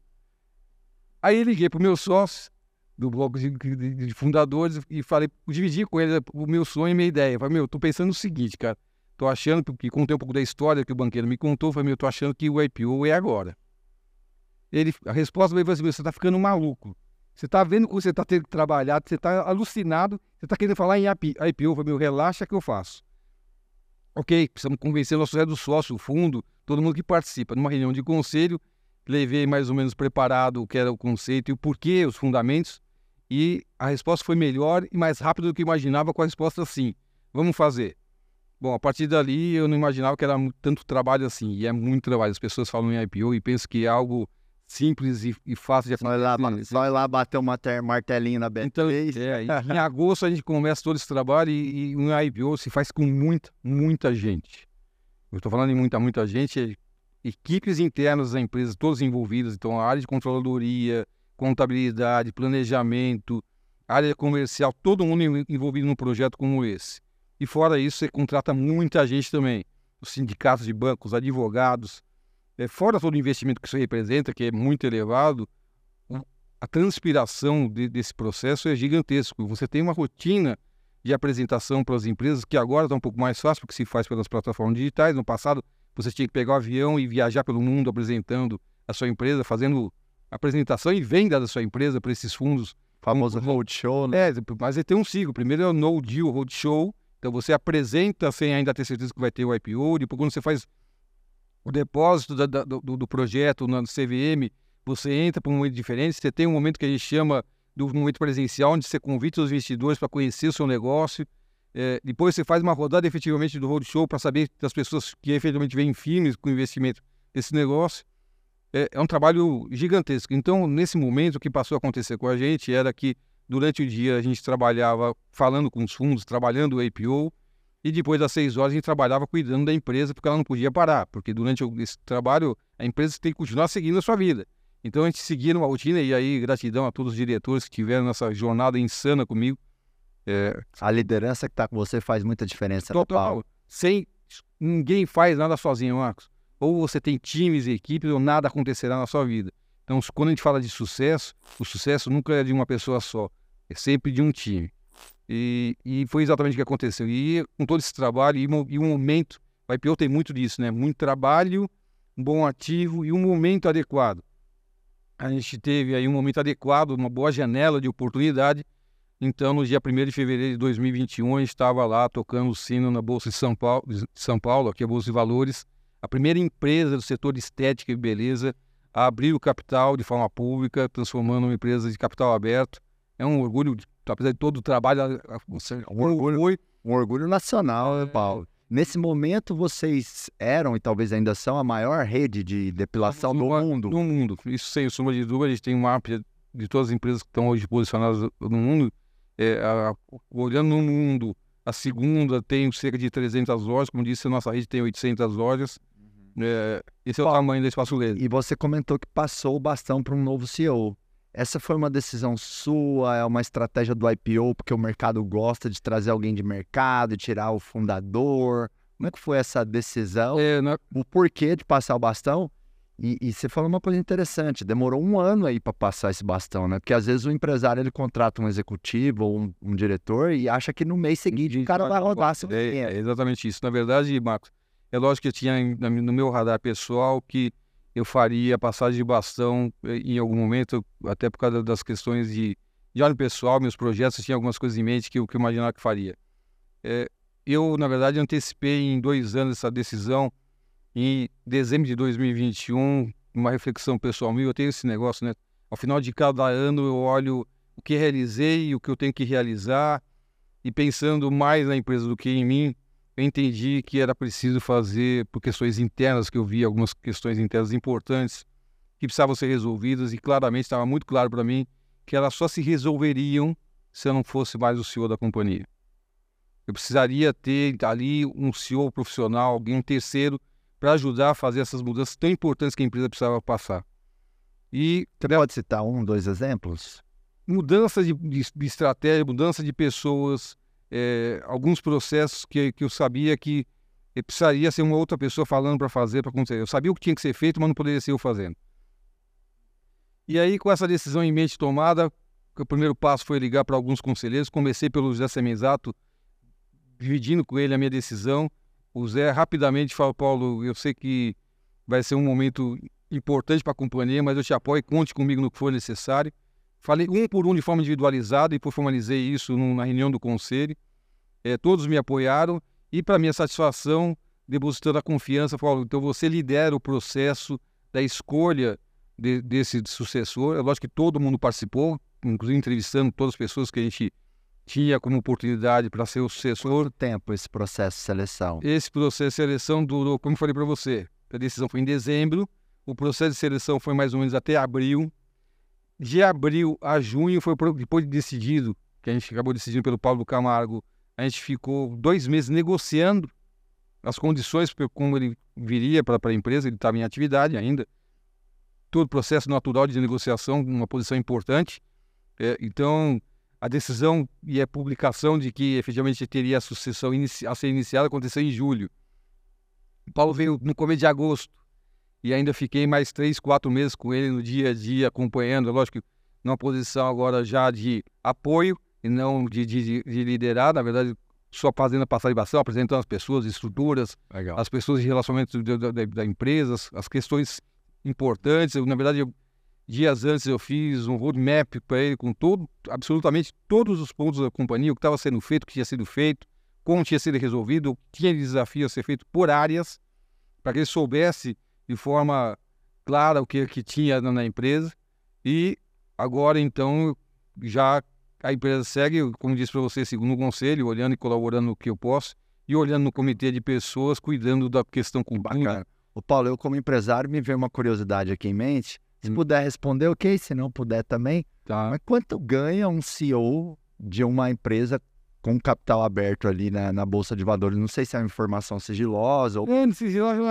Aí eu liguei para o meu sócio, do bloco de, de, de, fundadores, e falei, dividi com ele o meu sonho e minha ideia. Eu falei, meu, tô pensando no seguinte, cara, tô achando, que contei um pouco da história que o banqueiro me contou, falei, meu, tô achando que o IPO é agora. Ele, a resposta veio assim, você tá ficando maluco. Você tá vendo como você tá tendo que trabalhar, você tá alucinado, você tá querendo falar em IPO. Eu falei, meu, relaxa que eu faço. Ok, precisamos convencer nosso do sócio, o fundo, todo mundo que participa. Numa reunião de conselho, levei mais ou menos preparado o que era o conceito e o porquê, os fundamentos, e a resposta foi melhor e mais rápida do que imaginava com a resposta sim. Vamos fazer. Bom, a partir dali eu não imaginava que era tanto trabalho assim, e é muito trabalho. As pessoas falam em IPO e pensam que é algo simples e, e fácil de acontecer. Vai lá, vai lá bater um martelinho na BT. Então, é, em agosto a gente começa todo esse trabalho e, e um IPO se faz com muita, muita gente. Eu estou falando em muita, muita gente, equipes internas da empresa, todas envolvidas, então a área de controladoria, contabilidade, planejamento, área comercial, todo mundo envolvido num projeto como esse. E fora isso, você contrata muita gente também, os sindicatos de bancos, advogados, fora todo o investimento que isso representa, que é muito elevado, a transpiração de, desse processo é gigantesco. Você tem uma rotina de apresentação para as empresas que agora está um pouco mais fácil, porque se faz pelas plataformas digitais. No passado, você tinha que pegar o avião e viajar pelo mundo apresentando a sua empresa, fazendo apresentação e venda da sua empresa para esses fundos. Famoso roadshow, né? É, mas ele tem um ciclo. Primeiro é o no deal roadshow. Então você apresenta sem ainda ter certeza que vai ter o IPO. Depois, quando você faz o depósito da, da, do, do, projeto no CVM, você entra para um momento diferente. Você tem um momento que a gente chama do momento presencial, onde você convida os investidores para conhecer o seu negócio. É, depois você faz uma rodada efetivamente do roadshow para saber das pessoas que efetivamente vêm firmes com o investimento desse negócio. É, é um trabalho gigantesco. Então, nesse momento, o que passou a acontecer com a gente era que durante o dia a gente trabalhava falando com os fundos, trabalhando o APO, e depois das seis horas a gente trabalhava cuidando da empresa, porque ela não podia parar, porque durante esse trabalho a empresa tem que continuar seguindo a sua vida. Então a gente seguia uma rotina, e aí gratidão a todos os diretores que tiveram nessa jornada insana comigo. É... A liderança que está com você faz muita diferença. Total. Sem, ninguém faz nada sozinho, Marcos. Ou você tem times e equipes, ou nada acontecerá na sua vida. Então, quando a gente fala de sucesso, o sucesso nunca é de uma pessoa só, é sempre de um time. E, e foi exatamente o que aconteceu. E com todo esse trabalho e, e um momento, o IPO tem muito disso, né? Muito trabalho, um bom ativo e um momento adequado. A gente teve aí um momento adequado, uma boa janela de oportunidade. Então, no dia 1 de fevereiro de 2021, a gente estava lá tocando o sino na Bolsa de São Paulo, de São Paulo, aqui é a Bolsa de Valores, a primeira empresa do setor de estética e beleza a abrir o capital de forma pública, transformando uma empresa de capital aberto. É um orgulho apesar de todo o trabalho, um orgulho, um orgulho nacional, né, Paulo? Nesse momento, vocês eram e talvez ainda são a maior rede de depilação do mundo. No mundo. Isso sem sombra de dúvida, a gente tem um mapa de todas as empresas que estão hoje posicionadas no mundo. É, a, olhando no mundo, a segunda tem cerca de 300 lojas, como disse, a nossa rede tem 800 lojas. Uhum. É, esse é o tamanho da espaço laser. E você comentou que passou o bastão para um novo CEO. Essa foi uma decisão sua? É uma estratégia do IPO porque o mercado gosta de trazer alguém de mercado, tirar o fundador? Como é que foi essa decisão? É, na... O porquê de passar o bastão? E, e, você falou uma coisa interessante, demorou um ano aí para passar esse bastão, né? Porque às vezes o empresário ele contrata um executivo ou um, um diretor e acha que no mês seguinte o cara vai rodar seu é, é exatamente isso. Na verdade, Marcos, é lógico que eu tinha no meu radar pessoal que eu faria passagem de bastão eh, em algum momento, até por causa das questões de, de óleo pessoal, meus projetos, tinha algumas coisas em mente que eu, que eu imaginava que faria. É, eu, na verdade, antecipei em dois anos essa decisão. Em dezembro de 2021, uma reflexão pessoal minha, eu tenho esse negócio, né? Ao final de cada ano eu olho o que realizei o que eu tenho que realizar, e pensando mais na empresa do que em mim, eu entendi que era preciso fazer por questões internas, que eu vi algumas questões internas importantes que precisavam ser resolvidas e claramente estava muito claro para mim que elas só se resolveriam se eu não fosse mais o CEO da companhia. Eu precisaria ter ali um CEO profissional, alguém, um terceiro, para ajudar a fazer essas mudanças tão importantes que a empresa precisava passar. E Você pode citar um, dois exemplos? Mudança de, de, de estratégia, mudança de pessoas, é, alguns processos que, que eu sabia que precisaria ser uma outra pessoa falando para fazer, para acontecer. Eu sabia o que tinha que ser feito, mas não poderia ser eu fazendo. E aí, com essa decisão em mente tomada, o primeiro passo foi ligar para alguns conselheiros. Comecei pelo José Semenzato, dividindo com ele a minha decisão. O Zé rapidamente falou: Paulo, eu sei que vai ser um momento importante para a companhia, mas eu te apoio, conte comigo no que for necessário. Falei um por um de forma individualizada e formalizei isso na reunião do conselho. É, todos me apoiaram e, para minha satisfação, depositando a confiança, falou: então você lidera o processo da escolha de, desse sucessor. É lógico que todo mundo participou, inclusive entrevistando todas as pessoas que a gente tinha como oportunidade para ser o sucessor. Quanto tempo esse processo de seleção? Esse processo de seleção durou, como eu falei para você, a decisão foi em dezembro, o processo de seleção foi mais ou menos até abril de abril a junho, foi depois de decidido, que a gente acabou decidindo pelo Paulo Camargo, a gente ficou dois meses negociando as condições como ele viria para a empresa, ele estava em atividade ainda. Todo o processo natural de negociação, uma posição importante. É, então, a decisão e a publicação de que efetivamente teria a sucessão a ser iniciada aconteceu em julho. O Paulo veio no começo de agosto e ainda fiquei mais três, quatro meses com ele no dia a dia, acompanhando, lógico, numa posição agora já de apoio e não de, de, de liderar, na verdade, só fazendo a passaribação, apresentando as pessoas, estruturas, Legal. as pessoas de relacionamento da, da, da empresa, as questões importantes. Eu, na verdade, eu, dias antes eu fiz um roadmap para ele com todo, absolutamente todos os pontos da companhia, o que estava sendo feito, o que tinha sido feito, como tinha sido resolvido, o que tinha desafio a ser feito por áreas, para que ele soubesse de forma clara o que, que tinha na empresa. E agora, então, já a empresa segue, como disse para você, segundo o conselho, olhando e colaborando no que eu posso, e olhando no comitê de pessoas, cuidando da questão com Bacana. O Paulo, eu como empresário, me veio uma curiosidade aqui em mente. Se hum. puder responder, ok. Se não puder também. Tá. Mas quanto ganha um CEO de uma empresa com capital aberto ali na, na Bolsa de Valores. Não sei se é uma informação sigilosa ou... É, sigilosa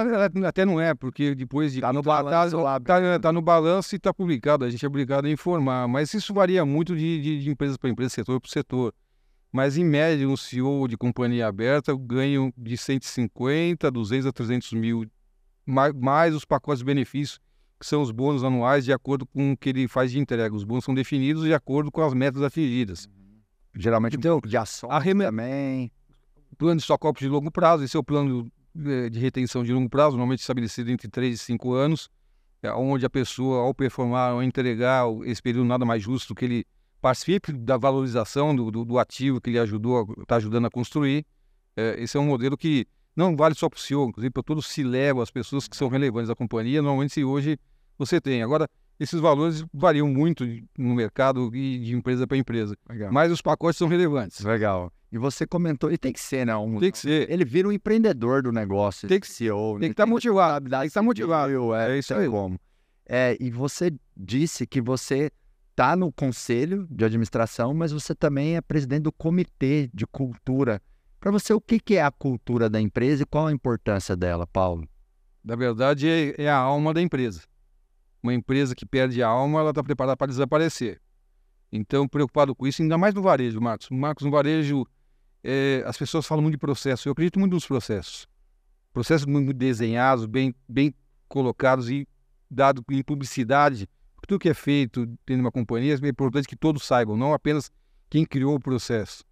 até não é, porque depois de... Está no balanço. Está tá no balanço e está publicado, a gente é obrigado a informar. Mas isso varia muito de, de, de empresa para empresa, setor para setor. Mas, em média, um CEO de companhia aberta ganha de 150, 200 a 300 mil, mais, mais os pacotes de benefícios, que são os bônus anuais, de acordo com o que ele faz de entrega. Os bônus são definidos de acordo com as metas atingidas. Geralmente então, de ação reme... também. Plano de stock de longo prazo, esse é o plano eh, de retenção de longo prazo, normalmente estabelecido entre 3 e 5 anos, é onde a pessoa, ao performar, ao entregar esse período nada mais justo que ele participe da valorização do, do, do ativo que ele ajudou, está ajudando a construir. É, esse é um modelo que não vale só para o CEO, inclusive para todos se leva as pessoas que são relevantes da companhia. Normalmente, se hoje você tem. Agora, esses valores variam muito no mercado e de empresa para empresa. Legal. Mas os pacotes são relevantes. Legal. E você comentou, e tem que ser, né? Um, tem que ser. Ele vira um empreendedor do negócio. Tem que ser. Tem que estar tá motivado. Tem que estar tá motivado. É, é isso aí. Como. É, e você disse que você está no conselho de administração, mas você também é presidente do comitê de cultura. Para você, o que, que é a cultura da empresa e qual a importância dela, Paulo? Na verdade, é, é a alma da empresa uma empresa que perde a alma, ela está preparada para desaparecer. Então, preocupado com isso, ainda mais no varejo, Marcos. Marcos, no varejo, é, as pessoas falam muito de processo. Eu acredito muito nos processos. Processos muito desenhados, bem, bem colocados e dado em publicidade. Tudo que é feito dentro de uma companhia é importante que todos saibam, não apenas quem criou o processo.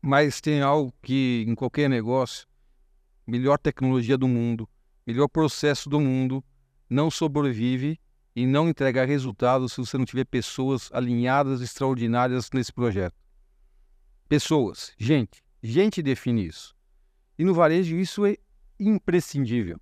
Mas tem algo que, em qualquer negócio, melhor tecnologia do mundo, melhor processo do mundo, não sobrevive e não entregar resultados se você não tiver pessoas alinhadas, extraordinárias nesse projeto. Pessoas, gente, gente define isso. E no varejo isso é imprescindível.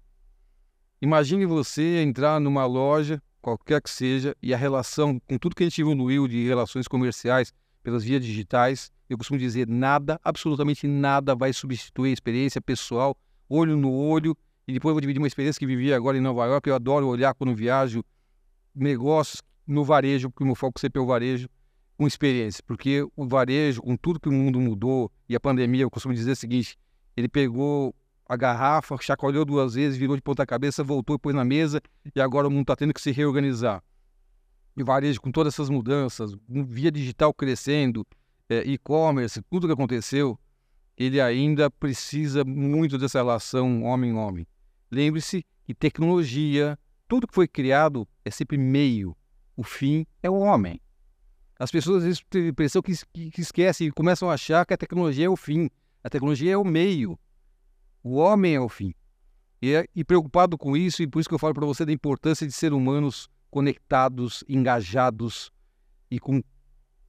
Imagine você entrar numa loja, qualquer que seja, e a relação, com tudo que a gente evoluiu de relações comerciais, pelas vias digitais. Eu costumo dizer nada, absolutamente nada vai substituir a experiência pessoal, olho no olho. E depois eu vou dividir uma experiência que vivi agora em Nova York. Eu adoro olhar quando viajo negócios no varejo, porque o meu foco sempre é o varejo, com experiência. Porque o varejo, com tudo que o mundo mudou e a pandemia, eu costumo dizer o seguinte: ele pegou a garrafa, chacoalhou duas vezes, virou de ponta cabeça, voltou e pôs na mesa, e agora o mundo está tendo que se reorganizar. E o varejo, com todas essas mudanças, via digital crescendo, é, e-commerce, tudo que aconteceu, ele ainda precisa muito dessa relação homem-homem. Lembre-se que tecnologia, tudo que foi criado é sempre meio. O fim é o homem. As pessoas às vezes têm a impressão que, que, que esquecem e começam a achar que a tecnologia é o fim. A tecnologia é o meio. O homem é o fim. E, é, e preocupado com isso, e por isso que eu falo para você da importância de ser humanos conectados, engajados e com,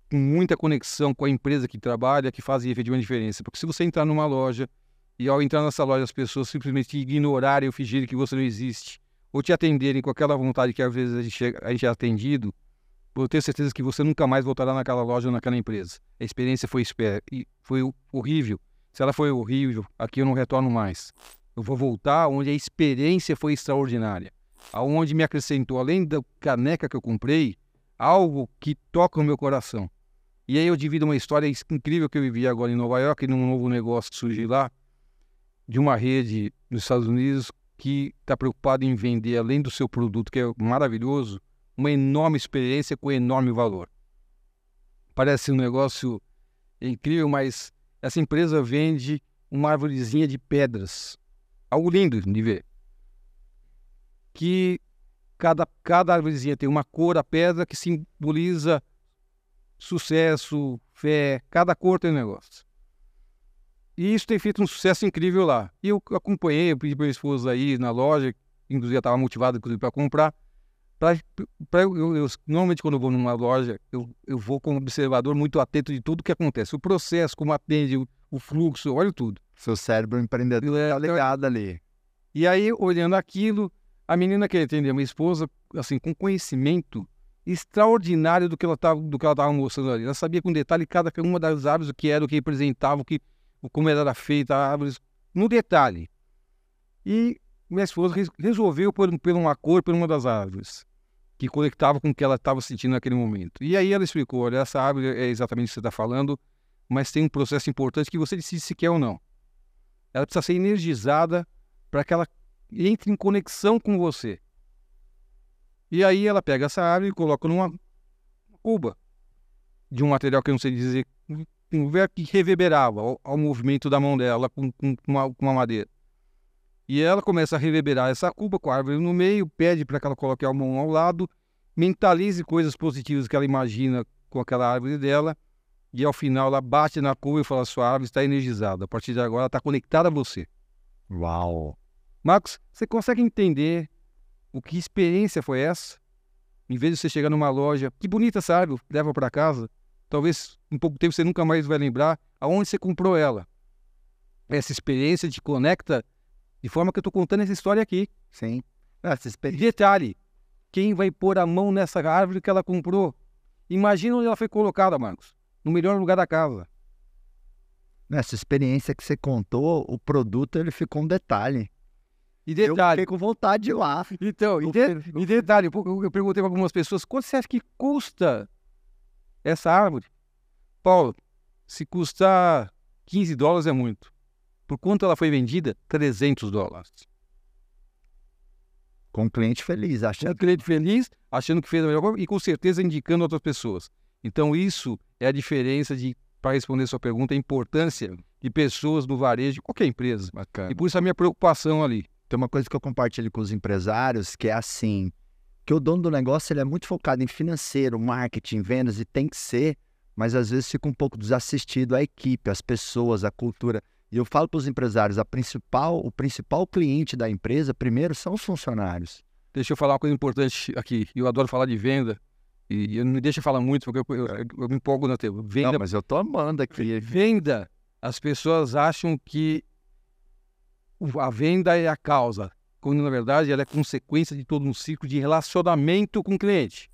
com, muita conexão com a empresa que trabalha, que fazem efetivamente diferença. Porque se você entrar numa loja e ao entrar nessa loja as pessoas simplesmente ignorarem ou fingirem que você não existe, ou te atenderem com aquela vontade que às vezes a gente, a gente é atendido, eu tenho certeza que você nunca mais voltará naquela loja ou naquela empresa. A experiência foi, foi horrível. Se ela foi horrível, aqui eu não retorno mais. Eu vou voltar onde a experiência foi extraordinária. Aonde me acrescentou, além da caneca que eu comprei, algo que toca no meu coração. E aí eu divido uma história incrível que eu vivi agora em Nova York, num novo negócio que surgiu lá, de uma rede nos Estados Unidos que está preocupado em vender, além do seu produto, que é maravilhoso, uma enorme experiência com enorme valor. Parece um negócio incrível, mas essa empresa vende uma árvorezinha de pedras. Algo lindo de ver. Que cada, cada árvorezinha tem uma cor, a pedra, que simboliza sucesso, fé. Cada cor tem um negócio. E isso tem feito um sucesso incrível lá. E eu acompanhei, eu pedi para minha esposa aí na loja, inclusive estava motivado para comprar. Pra, pra eu, eu, normalmente, quando eu vou numa loja, eu, eu vou como observador muito atento de tudo que acontece. O processo, como atende, o, o fluxo, olho tudo. Seu cérebro empreendedor é, tá ligado ali. E aí, olhando aquilo, a menina que atendeu, minha esposa, assim, com conhecimento extraordinário do que ela estava mostrando ali. Ela sabia com detalhe cada uma das árvores, o que era, o que representava, o que, como era feita a árvore, no detalhe. E minha esposa resolveu por, por uma cor, por uma das árvores, que conectava com o que ela estava sentindo naquele momento. E aí ela explicou: olha, essa árvore é exatamente o que você está falando, mas tem um processo importante que você decide se quer ou não. Ela precisa ser energizada para que ela entre em conexão com você. E aí ela pega essa árvore e coloca numa cuba de um material que eu não sei dizer, um que reverberava ao, ao, movimento da mão dela com, com, uma, com uma madeira. E ela começa a reverberar essa cuba com a árvore no meio, pede para que ela coloque a mão ao lado, mentalize coisas positivas que ela imagina com aquela árvore dela, e ao final ela bate na cuba e fala: sua árvore está energizada. A partir de agora ela está conectada a você. Uau! Marcos, você consegue entender o que experiência foi essa? Em vez de você chegar numa loja, que bonita essa árvore, leva para casa. Talvez em pouco tempo você nunca mais vai lembrar aonde você comprou ela. Essa experiência te conecta de forma que eu estou contando essa história aqui. Sim. Essa experiência. Detalhe: quem vai pôr a mão nessa árvore que ela comprou? Imagina onde ela foi colocada, Marcos. No melhor lugar da casa. Nessa experiência que você contou, o produto ele ficou um detalhe. E detalhe. Eu fiquei com vontade de ir lá. Então, e, de, e detalhe, eu perguntei para algumas pessoas, quanto você acha que custa essa árvore? Paulo, se custar 15 dólares é muito. Por quanto ela foi vendida? 300 dólares. Com o cliente feliz, achando. O cliente feliz, achando que fez a melhor coisa e com certeza indicando outras pessoas. Então, isso é a diferença de, para responder a sua pergunta, a importância de pessoas no varejo de qualquer empresa. Bacana. E por isso a minha preocupação ali. Tem uma coisa que eu compartilho com os empresários que é assim, que o dono do negócio ele é muito focado em financeiro, marketing, vendas e tem que ser, mas às vezes fica um pouco desassistido a equipe, as pessoas, a cultura. E eu falo para os empresários, a principal, o principal cliente da empresa, primeiro, são os funcionários. Deixa eu falar uma coisa importante aqui. Eu adoro falar de venda. E não me deixa falar muito, porque eu, eu, eu me empolgo na tela. Venda. Não, mas eu tô amando aqui. Venda. As pessoas acham que a venda é a causa, quando na verdade ela é consequência de todo um ciclo de relacionamento com o cliente.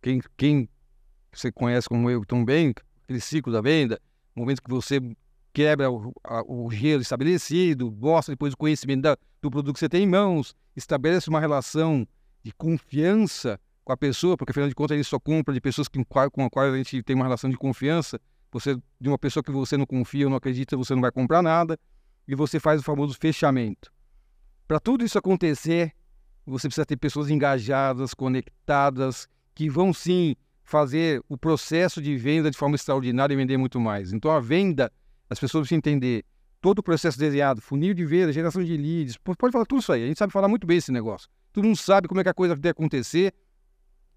Quem, quem você conhece como eu tão bem, aquele ciclo da venda, momento que você quebra o, a, o gelo estabelecido, gosta depois do conhecimento da, do produto que você tem em mãos, estabelece uma relação de confiança com a pessoa, porque afinal de contas ele só compra de pessoas que, com as quais a gente tem uma relação de confiança. Você de uma pessoa que você não confia, não acredita, você não vai comprar nada e você faz o famoso fechamento. Para tudo isso acontecer, você precisa ter pessoas engajadas, conectadas, que vão sim fazer o processo de venda de forma extraordinária e vender muito mais. Então a venda, as pessoas precisam entender todo o processo desenhado, funil de venda, geração de leads, pode falar tudo isso aí. A gente sabe falar muito bem esse negócio. Todo mundo sabe como é que a coisa deve acontecer,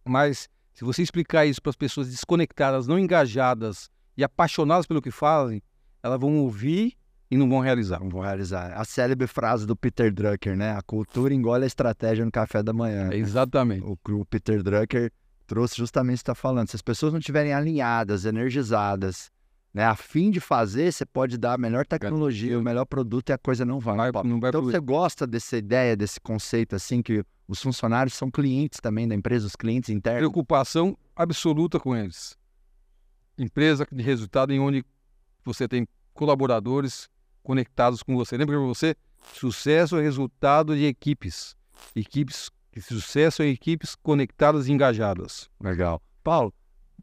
mas se você explicar isso para as pessoas desconectadas, não engajadas e apaixonadas pelo que fazem, elas vão ouvir e não vão realizar. Não vão realizar. A célebre frase do Peter Drucker, né? A cultura engole a estratégia no café da manhã. Exatamente. O, o Peter Drucker trouxe justamente o que está falando. Se as pessoas não estiverem alinhadas, energizadas, né, a fim de fazer, você pode dar a melhor tecnologia, o melhor produto e a coisa não vai. vai não vai então você gosta dessa ideia, desse conceito assim que os funcionários são clientes também da empresa, os clientes internos. Preocupação absoluta com eles. Empresa de resultado em onde você tem colaboradores conectados com você. Lembra para você? Sucesso é resultado de equipes. Equipes, sucesso é equipes conectadas e engajadas. Legal. Paulo,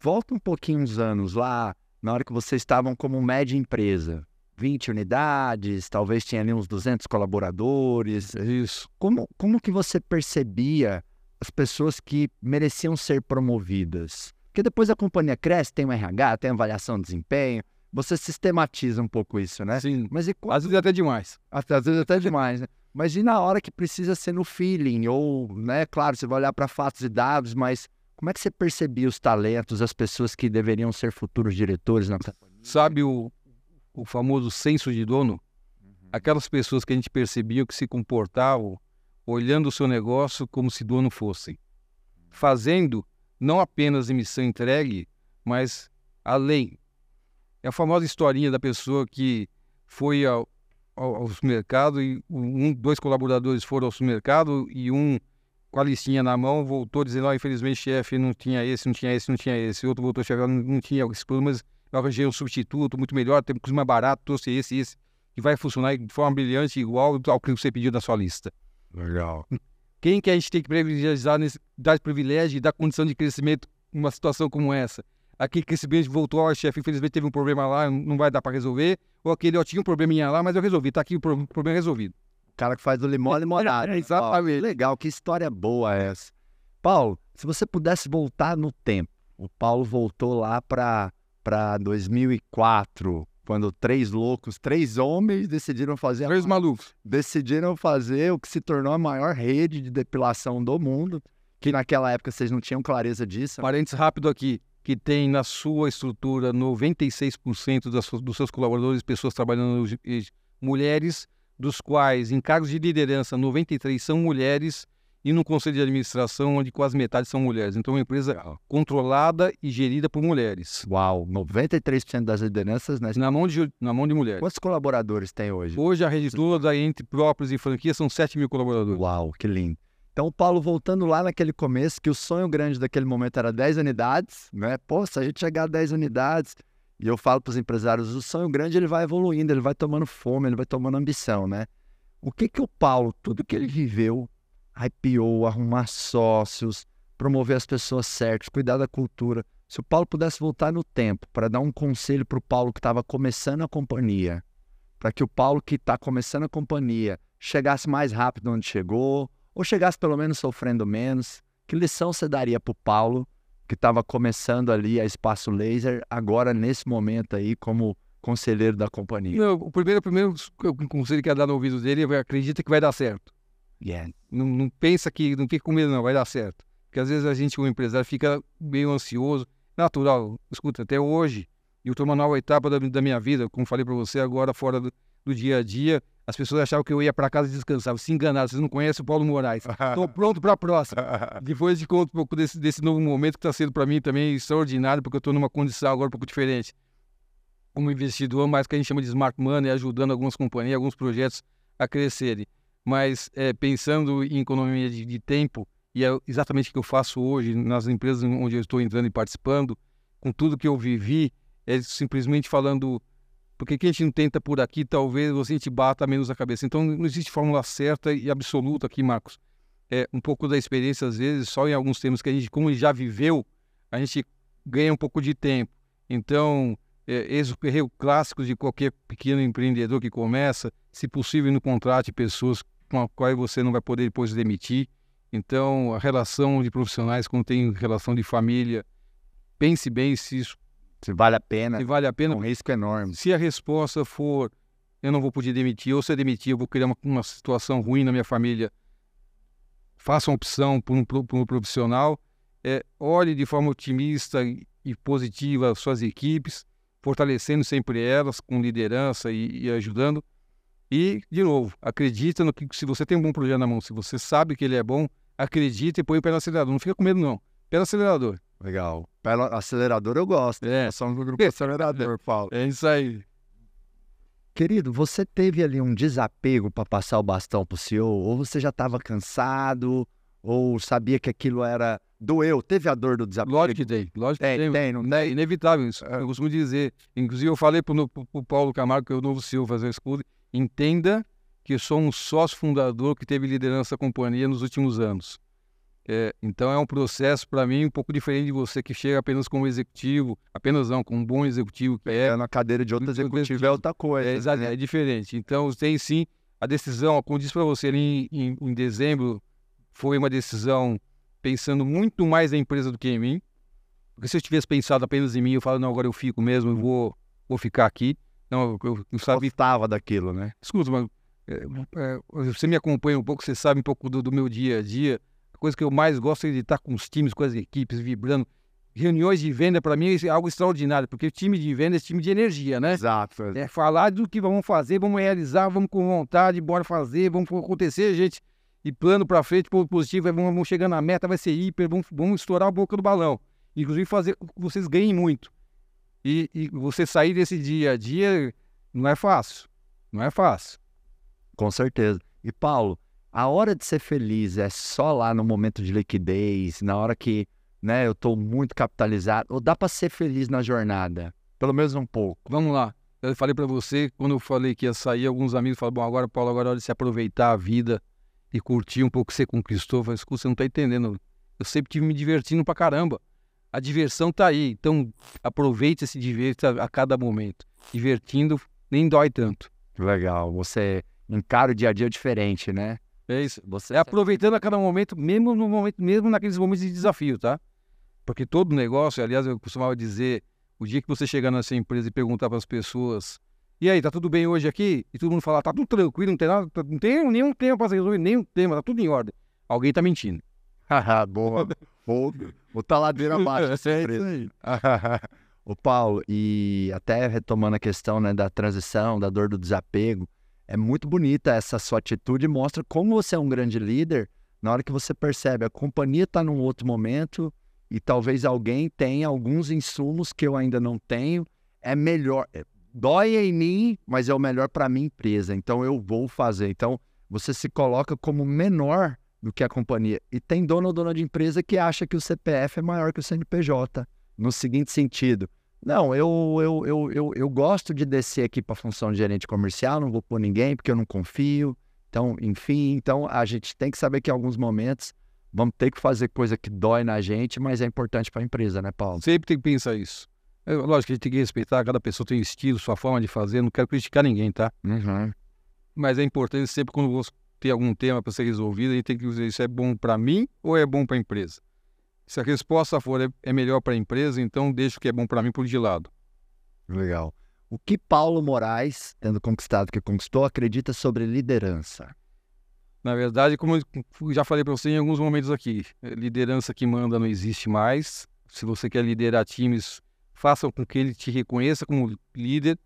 volta um pouquinho uns anos lá, na hora que vocês estavam como média empresa. 20 unidades, talvez tinha ali uns 200 colaboradores. Isso. Como, como que você percebia as pessoas que mereciam ser promovidas? Porque depois a companhia cresce, tem um RH, tem avaliação de desempenho, você sistematiza um pouco isso, né? Sim. Mas e Às vezes até demais. Às vezes até demais, né? Mas e na hora que precisa ser no feeling? Ou, né, claro, você vai olhar para fatos e dados, mas como é que você percebia os talentos, as pessoas que deveriam ser futuros diretores na companhia? Sabe o, o famoso senso de dono? Uhum. Aquelas pessoas que a gente percebia que se comportavam olhando o seu negócio como se dono fossem. Fazendo não apenas emissão entregue, mas além, é a famosa historinha da pessoa que foi ao, ao, ao supermercado e um, dois colaboradores foram ao supermercado e um com a listinha na mão voltou dizendo: oh, infelizmente, chefe, não tinha esse, não tinha esse, não tinha esse. outro voltou, chefe, não, não tinha esse problema, mas eu arranjei um substituto muito melhor, tem um mais barato, trouxe esse, esse, que vai funcionar de forma brilhante, igual ao que você pediu na sua lista. Legal. Quem que a gente tem que privilegiar, dar privilégio e dar condição de crescimento numa situação como essa? Aquele crescimento voltou, ó, chefe, infelizmente teve um problema lá, não vai dar para resolver, ou aquele, ó, tinha um probleminha lá, mas eu resolvi, tá aqui o problema resolvido. O cara que faz o limão limonada. É, exatamente. legal, que história boa é essa. Paulo, se você pudesse voltar no tempo, o Paulo voltou lá para 2004, quando três loucos, três homens decidiram fazer... Três a... malucos. Decidiram fazer o que se tornou a maior rede de depilação do mundo, que naquela época vocês não tinham clareza disso. Parênteses rápido aqui que tem na sua estrutura 96% das, dos seus colaboradores pessoas trabalhando mulheres, dos quais em cargos de liderança 93 são mulheres e no conselho de administração onde quase metade são mulheres. Então é uma empresa controlada e gerida por mulheres. Uau, 93% das lideranças né? na mão de na mão de mulheres. Quantos colaboradores tem hoje? Hoje a rede toda entre próprios e franquias são 7 mil colaboradores. Uau, que lindo. Então, Paulo, voltando lá naquele começo, que o sonho grande daquele momento era 10 unidades, né? Pô, se a gente chegar a 10 unidades, e eu falo para os empresários, o sonho grande ele vai evoluindo, ele vai tomando fome, ele vai tomando ambição, né? O que que o Paulo, tudo que ele viveu, IPO, arrumar sócios, promover as pessoas certas, cuidar da cultura. Se o Paulo pudesse voltar no tempo para dar um conselho para o Paulo que estava começando a companhia, para que o Paulo que está começando a companhia chegasse mais rápido onde chegou, ou chegasse pelo menos sofrendo menos? Que lição você daria para o Paulo, que estava começando ali a Espaço Laser, agora nesse momento aí, como conselheiro da companhia? Não, o primeiro, o primeiro conselho que ia dar no ouvido dele é acredita que vai dar certo. Yeah. Não, não pensa que, não fica com medo não, vai dar certo. Porque às vezes a gente, como empresário, fica meio ansioso. Natural, escuta, até hoje, eu estou numa nova etapa da, da minha vida, como falei para você agora, fora do, do dia a dia, as pessoas achavam que eu ia para casa e descansava. Se enganaram, vocês não conhecem o Paulo Moraes. Estou pronto para a próxima. Depois de conto um pouco desse, desse novo momento que está sendo para mim também extraordinário, porque eu estou numa condição agora um pouco diferente. Como investidor, mais que a gente chama de smart money, ajudando algumas companhias, alguns projetos a crescerem. Mas é, pensando em economia de, de tempo, e é exatamente o que eu faço hoje nas empresas onde eu estou entrando e participando, com tudo que eu vivi, é simplesmente falando, porque que a gente não tenta por aqui, talvez você te bata menos a cabeça. Então não existe fórmula certa e absoluta aqui, Marcos. É um pouco da experiência, às vezes, só em alguns temas que a gente, como já viveu, a gente ganha um pouco de tempo. Então, é, esse erro clássico de qualquer pequeno empreendedor que começa, se possível, não contrate pessoas com as quais você não vai poder depois demitir. Então, a relação de profissionais, quando tem relação de família, pense bem se isso se vale a pena. Se vale a pena. Um risco enorme. Se a resposta for eu não vou poder demitir, ou se eu demitir, eu vou criar uma, uma situação ruim na minha família, faça uma opção por um, por um profissional. É, olhe de forma otimista e, e positiva suas equipes, fortalecendo sempre elas com liderança e, e ajudando. E, de novo, acredita no que se você tem um bom projeto na mão, se você sabe que ele é bom, acredita e põe o pé no acelerador. Não fica com medo, não. Pé no acelerador. Legal. Pé no acelerador eu gosto. É. Somos do grupo acelerador, Paulo. É isso aí. Querido, você teve ali um desapego para passar o bastão para o CEO? Ou você já estava cansado? Ou sabia que aquilo era. Doeu? Teve a dor do desapego? Lógico que tem. Lógico tem, que tem. tem não é inevitável isso. Eu costumo dizer. Inclusive, eu falei para o Paulo Camargo, que é o novo CEO, fazer o escudo. Entenda que sou um sócio fundador que teve liderança da companhia nos últimos anos. É, então é um processo para mim um pouco diferente de você que chega apenas como executivo, apenas não, como um bom executivo que é. é na cadeira de outro executivo é outra coisa. É, exato, né? é diferente. Então tem sim a decisão, como disse para você ali em, em, dezembro, foi uma decisão pensando muito mais na empresa do que em mim. Porque se eu tivesse pensado apenas em mim, eu falo, não, agora eu fico mesmo, eu vou, vou ficar aqui. Não, eu, eu, eu sabia. Gostava daquilo, né? Escuta, mas, é, é, você me acompanha um pouco, você sabe um pouco do, do meu dia a dia coisa que eu mais gosto é de estar com os times, com as equipes, vibrando. Reuniões de venda, para mim, é algo extraordinário, porque time de venda é time de energia, né? Exato. É falar do que vamos fazer, vamos realizar, vamos com vontade, bora fazer, vamos acontecer, gente. E plano para frente, positivo, é, vamos, vamos chegar na meta, vai ser hiper, vamos, vamos estourar a boca do balão. Inclusive fazer que vocês ganhem muito. E, e você sair desse dia a dia não é fácil. Não é fácil. Com certeza. E Paulo, a hora de ser feliz é só lá no momento de liquidez, na hora que né, eu estou muito capitalizado, ou dá para ser feliz na jornada? Pelo menos um pouco. Vamos lá. Eu falei para você, quando eu falei que ia sair, alguns amigos falaram, bom, agora, Paulo, agora é hora de se aproveitar a vida e curtir um pouco o que você conquistou. Eu falei, você não está entendendo. Eu sempre tive me divertindo pra caramba. A diversão tá aí. Então, aproveite e se divirta a cada momento. Divertindo nem dói tanto. Legal. Você encara o dia a dia diferente, né? É isso. Você é aproveitando a cada momento, mesmo no momento, mesmo naqueles momentos de desafio, tá? Porque todo negócio, aliás, eu costumava dizer, o dia que você chegar nessa empresa e perguntar para as pessoas, e aí, tá tudo bem hoje aqui? E todo mundo falar, tá tudo tranquilo, não tem nada, tá, não tem nenhum tema para resolver, nenhum tema, tá tudo em ordem. Alguém tá mentindo. Haha, boa. Vou botar ladeira abaixo. é isso aí. Ô Paulo, e até retomando a questão né, da transição, da dor do desapego, é muito bonita essa sua atitude mostra como você é um grande líder na hora que você percebe a companhia está num outro momento e talvez alguém tenha alguns insumos que eu ainda não tenho. É melhor, é, dói em mim, mas é o melhor para minha empresa, então eu vou fazer. Então você se coloca como menor do que a companhia. E tem dono ou dona de empresa que acha que o CPF é maior que o CNPJ, no seguinte sentido não, eu, eu, eu, eu, eu gosto de descer aqui para a função de gerente comercial, não vou pôr ninguém porque eu não confio. Então, enfim, então a gente tem que saber que em alguns momentos vamos ter que fazer coisa que dói na gente, mas é importante para a empresa, né, Paulo? Sempre tem que pensar isso. É, lógico que a gente tem que respeitar, cada pessoa tem estilo, sua forma de fazer, não quero criticar ninguém, tá? Uhum. Mas é importante sempre quando você tem algum tema para ser resolvido, a gente tem que dizer isso é bom para mim ou é bom para a empresa. Se a resposta for é, é melhor para a empresa, então deixa o que é bom para mim por de lado. Legal. O que Paulo Moraes, tendo conquistado o que conquistou, acredita sobre liderança? Na verdade, como eu já falei para você em alguns momentos aqui, liderança que manda não existe mais. Se você quer liderar times, faça com que ele te reconheça como líder.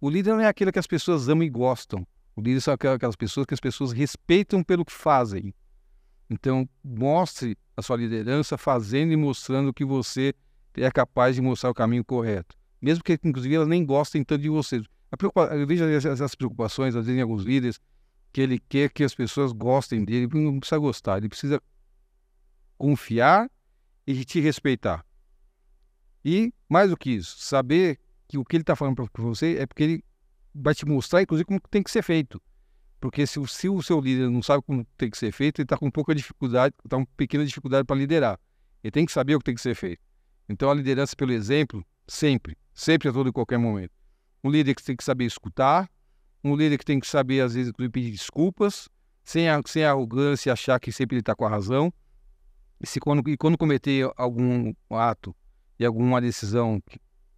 O líder não é aquele que as pessoas amam e gostam. O líder são aquelas pessoas que as pessoas respeitam pelo que fazem. Então, mostre a sua liderança fazendo e mostrando que você é capaz de mostrar o caminho correto. Mesmo que, inclusive, elas nem gostem tanto de você. Eu vejo essas preocupações, às vezes, em alguns líderes, que ele quer que as pessoas gostem dele. Ele não precisa gostar, ele precisa confiar e te respeitar. E, mais do que isso, saber que o que ele está falando para você é porque ele vai te mostrar, inclusive, como tem que ser feito. Porque se, se o seu líder não sabe como tem que ser feito, ele está com pouca dificuldade, está com pequena dificuldade para liderar. Ele tem que saber o que tem que ser feito. Então, a liderança pelo exemplo, sempre, sempre a todo e qualquer momento. Um líder que tem que saber escutar, um líder que tem que saber, às vezes, pedir desculpas, sem, sem arrogância achar que sempre ele está com a razão. E, se quando, e quando cometer algum ato e alguma decisão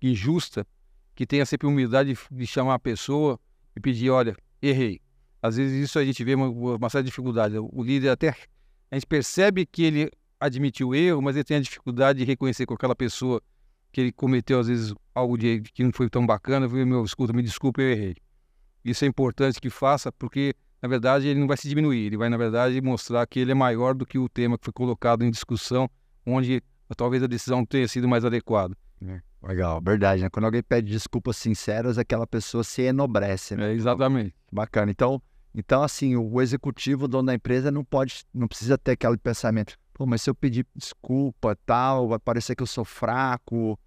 injusta, que tenha sempre humildade de, de chamar a pessoa e pedir, olha, errei. Às vezes isso a gente vê uma, uma certa dificuldade. O líder até, a gente percebe que ele admitiu o erro, mas ele tem a dificuldade de reconhecer com aquela pessoa que ele cometeu, às vezes, algo de, que não foi tão bacana. Eu meu, escuta, me desculpe, eu errei. Isso é importante que faça, porque, na verdade, ele não vai se diminuir. Ele vai, na verdade, mostrar que ele é maior do que o tema que foi colocado em discussão, onde talvez a decisão tenha sido mais adequada. É, legal, verdade, né? Quando alguém pede desculpas sinceras, aquela pessoa se enobrece, né? É, exatamente. Bacana. Então, então, assim, o executivo, o dono da empresa, não pode, não precisa ter aquele pensamento, pô, mas se eu pedir desculpa tal, vai parecer que eu sou fraco.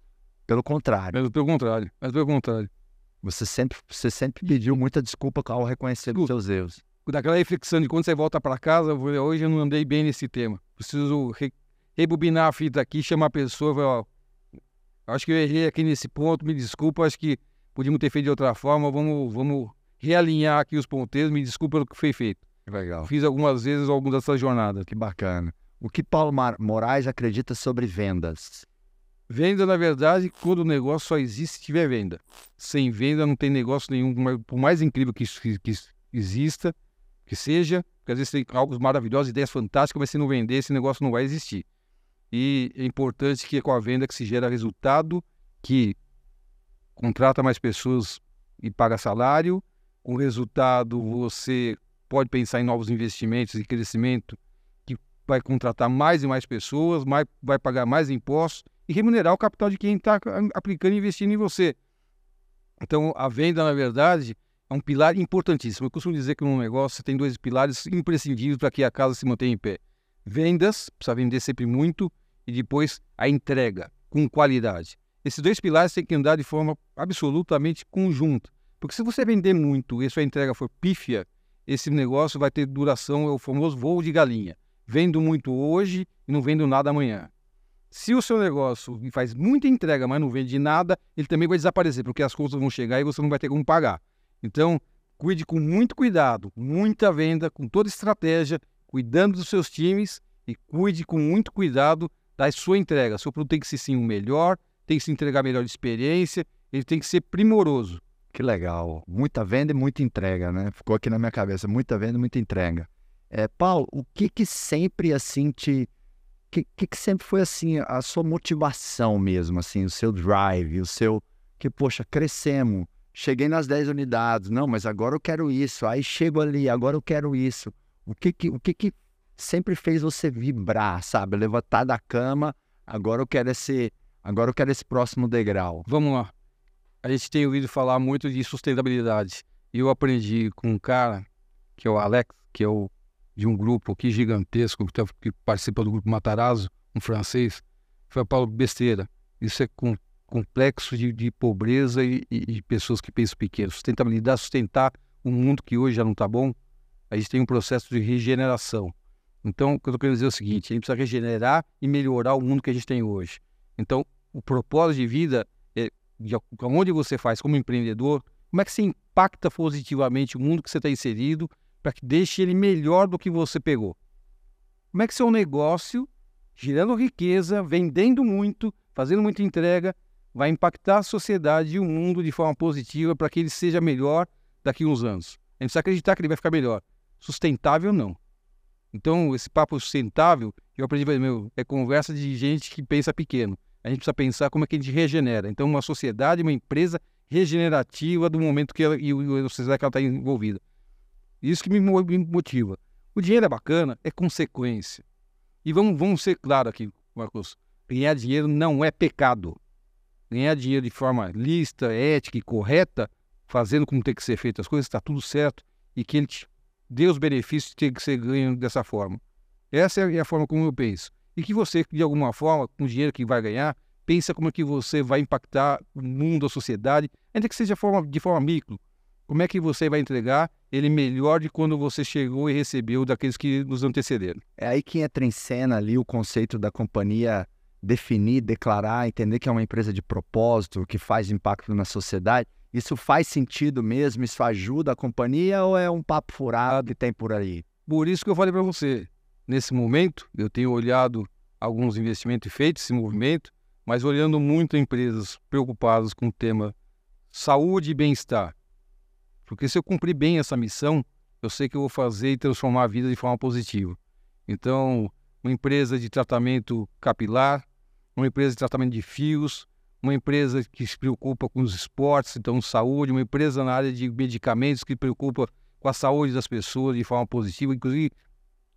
Pelo contrário. Pelo, pelo contrário, mas pelo contrário. Você sempre, você sempre pediu muita desculpa ao reconhecer os seus erros. Daquela reflexão de quando você volta para casa, eu falei, hoje eu não andei bem nesse tema. Preciso re, rebobinar a fita aqui, chamar a pessoa, falar, ó, acho que eu errei aqui nesse ponto, me desculpa, acho que podíamos ter feito de outra forma, vamos, vamos realinhar aqui os ponteiros, me desculpa pelo que foi feito. Legal. Fiz algumas vezes algumas dessas jornadas. Que bacana. O que Paulo Moraes acredita sobre vendas? Venda, na verdade, quando o negócio só existe se tiver venda. Sem venda não tem negócio nenhum, por mais incrível que, que, que exista, que seja, porque às vezes tem algo maravilhosos, ideias fantásticas, mas se não vender, esse negócio não vai existir. E é importante que é com a venda que se gera resultado, que contrata mais pessoas e paga salário, com resultado você pode pensar em novos investimentos e crescimento que vai contratar mais e mais pessoas, mais, vai pagar mais impostos e remunerar o capital de quem está aplicando e investindo em você. Então, a venda, na verdade, é um pilar importantíssimo. Eu costumo dizer que num negócio você tem dois pilares imprescindíveis para que a casa se mantenha em pé. Vendas, precisa vender sempre muito, e depois a entrega com qualidade. Esses dois pilares têm que andar de forma absolutamente conjunta. Porque se você vender muito e sua entrega for pífia, esse negócio vai ter duração, é o famoso voo de galinha. Vendo muito hoje e não vendo nada amanhã. Se o seu negócio faz muita entrega, mas não vende nada, ele também vai desaparecer, porque as contas vão chegar e você não vai ter como pagar. Então, cuide com muito cuidado, muita venda, com toda estratégia, cuidando dos seus times e cuide com muito cuidado da sua entrega. Seu produto tem que ser sim o melhor, tem que se entregar melhor experiência, ele tem que ser primoroso. Que legal. Muita venda e muita entrega, né? Ficou aqui na minha cabeça. Muita venda e muita entrega. É, Paulo, o que que sempre assim te. O que, que, que sempre foi assim a sua motivação mesmo, assim, o seu drive, o seu. Que, poxa, crescemos, cheguei nas 10 unidades, não, mas agora eu quero isso, aí chego ali, agora eu quero isso. O que que, o que, que sempre fez você vibrar, sabe? Levantar da cama, agora eu quero esse, agora eu quero esse próximo degrau. Vamos lá a gente tem ouvido falar muito de sustentabilidade. Eu aprendi com um cara, que é o Alex, que é o, de um grupo aqui gigantesco, que, tá, participa do grupo Matarazzo, um francês. Foi Paulo besteira. Isso é com, complexo de, de pobreza e, e, pessoas que pensam pequeno. Sustentabilidade, sustentar um mundo que hoje já não está bom, a gente tem um processo de regeneração. Então, o que eu estou querendo dizer é o seguinte: a gente precisa regenerar e melhorar o mundo que a gente tem hoje. Então, o propósito de vida de onde você faz como empreendedor, como é que você impacta positivamente o mundo que você está inserido para que deixe ele melhor do que você pegou? Como é que seu negócio, gerando riqueza, vendendo muito, fazendo muita entrega, vai impactar a sociedade e o mundo de forma positiva para que ele seja melhor daqui a uns anos? A gente precisa acreditar que ele vai ficar melhor. Sustentável, não. Então, esse papo sustentável, eu aprendi, meu, é conversa de gente que pensa pequeno a gente precisa pensar como é que a gente regenera. Então, uma sociedade, uma empresa regenerativa do momento que ela, e a sociedade que ela está envolvida. Isso que me motiva. O dinheiro é bacana, é consequência. E vamos, vamos ser claros aqui, Marcos. Ganhar dinheiro não é pecado. Ganhar dinheiro de forma lista, ética e correta, fazendo como tem que ser feito as coisas, está tudo certo. E que ele te dê os benefícios que tem que ser ganho dessa forma. Essa é a forma como eu penso e que você, de alguma forma, com o dinheiro que vai ganhar, pensa como é que você vai impactar o mundo, a sociedade, ainda que seja de forma, de forma micro. Como é que você vai entregar ele melhor de quando você chegou e recebeu daqueles que nos antecederam? É aí que entra em cena ali o conceito da companhia definir, declarar, entender que é uma empresa de propósito, que faz impacto na sociedade. Isso faz sentido mesmo? Isso ajuda a companhia ou é um papo furado que tem por aí? Por isso que eu falei para você, nesse momento, eu tenho olhado alguns investimentos feitos, esse movimento, mas olhando muito empresas preocupadas com o tema saúde e bem-estar. Porque se eu cumprir bem essa missão, eu sei que eu vou fazer e transformar a vida de forma positiva. Então, uma empresa de tratamento capilar, uma empresa de tratamento de fios, uma empresa que se preocupa com os esportes, então saúde, uma empresa na área de medicamentos que se preocupa com a saúde das pessoas de forma positiva, inclusive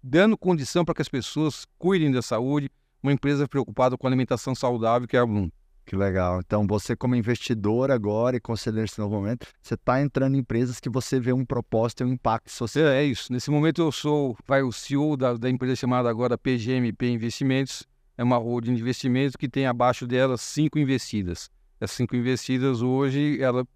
dando condição para que as pessoas cuidem da saúde, uma empresa preocupada com alimentação saudável, que é a Bloom. Que legal. Então, você como investidor agora e conselheiro nesse novo momento, você está entrando em empresas que você vê um propósito e um impacto social. É, é isso. Nesse momento eu sou vai, o CEO da, da empresa chamada agora PGMP Investimentos. É uma holding de investimentos que tem abaixo dela cinco investidas. Essas cinco investidas hoje, ela,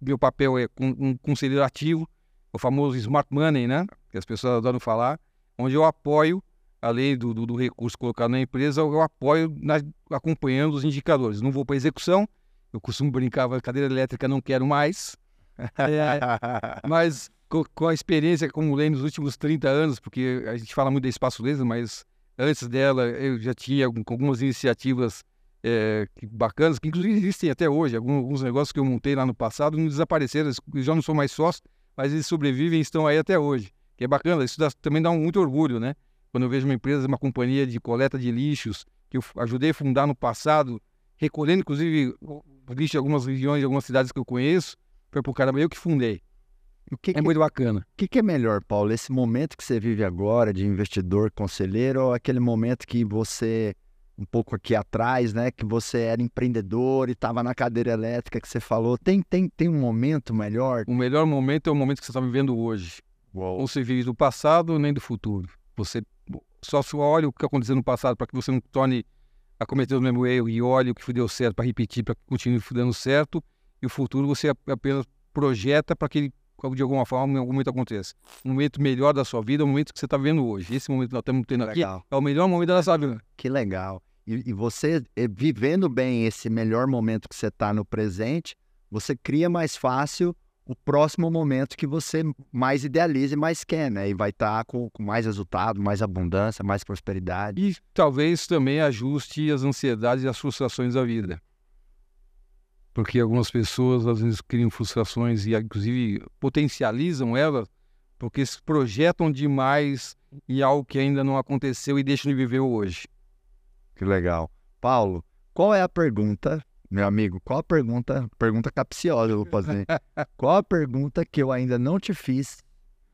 meu papel é um, um conselheiro ativo, o famoso smart money, né? Que as pessoas adoram falar onde eu apoio, além do, do, do recurso colocado na empresa, eu apoio na, acompanhando os indicadores. Não vou para execução, eu costumo brincar, a cadeira elétrica não quero mais, é, mas com, com, a experiência que acumulei nos últimos 30 anos, porque a gente fala muito da espaço laser, mas antes dela eu já tinha algumas iniciativas é, que, bacanas, que inclusive existem até hoje, alguns, alguns, negócios que eu montei lá no passado não desapareceram, já não sou mais sócio, mas eles sobrevivem e estão aí até hoje que é bacana. Isso dá, também dá muito orgulho, né? Quando eu vejo uma empresa, uma companhia de coleta de lixos, que eu ajudei a fundar no passado, recolhendo inclusive lixo de algumas regiões, de algumas cidades que eu conheço, foi por caramba, eu que fundei. Que é que, muito bacana. O que, que, é melhor, Paulo? Esse momento que você vive agora de investidor, conselheiro, ou aquele momento que você, um pouco aqui atrás, né, que você era empreendedor e estava na cadeira elétrica que você falou, tem, tem, tem um momento melhor? O melhor momento é o momento que você está vivendo hoje. Uou. Não se vive do passado nem do futuro. Você só olha o que aconteceu no passado para que você não torne a cometer o mesmo erro e olhe o que deu certo para repetir, para que continue dando certo. E o futuro você apenas projeta para que ele, de alguma forma, em algum momento aconteça. Um momento melhor da sua vida é o momento que você está vendo hoje. Esse momento que nós estamos tendo aqui legal. é o melhor momento da nossa vida. Que legal. E, e você, eh, vivendo bem esse melhor momento que você está no presente, você cria mais fácil o próximo momento que você mais idealiza e mais quer, né? E vai estar tá com, com, mais resultado, mais abundância, mais prosperidade. E talvez também ajuste as ansiedades e as frustrações da vida. Porque algumas pessoas às vezes criam frustrações e inclusive potencializam elas porque se projetam demais em algo que ainda não aconteceu e deixam de viver hoje. Que legal. Paulo, qual é a pergunta meu amigo, qual a pergunta, pergunta capciosa eu vou fazer. qual a pergunta que eu ainda não te fiz,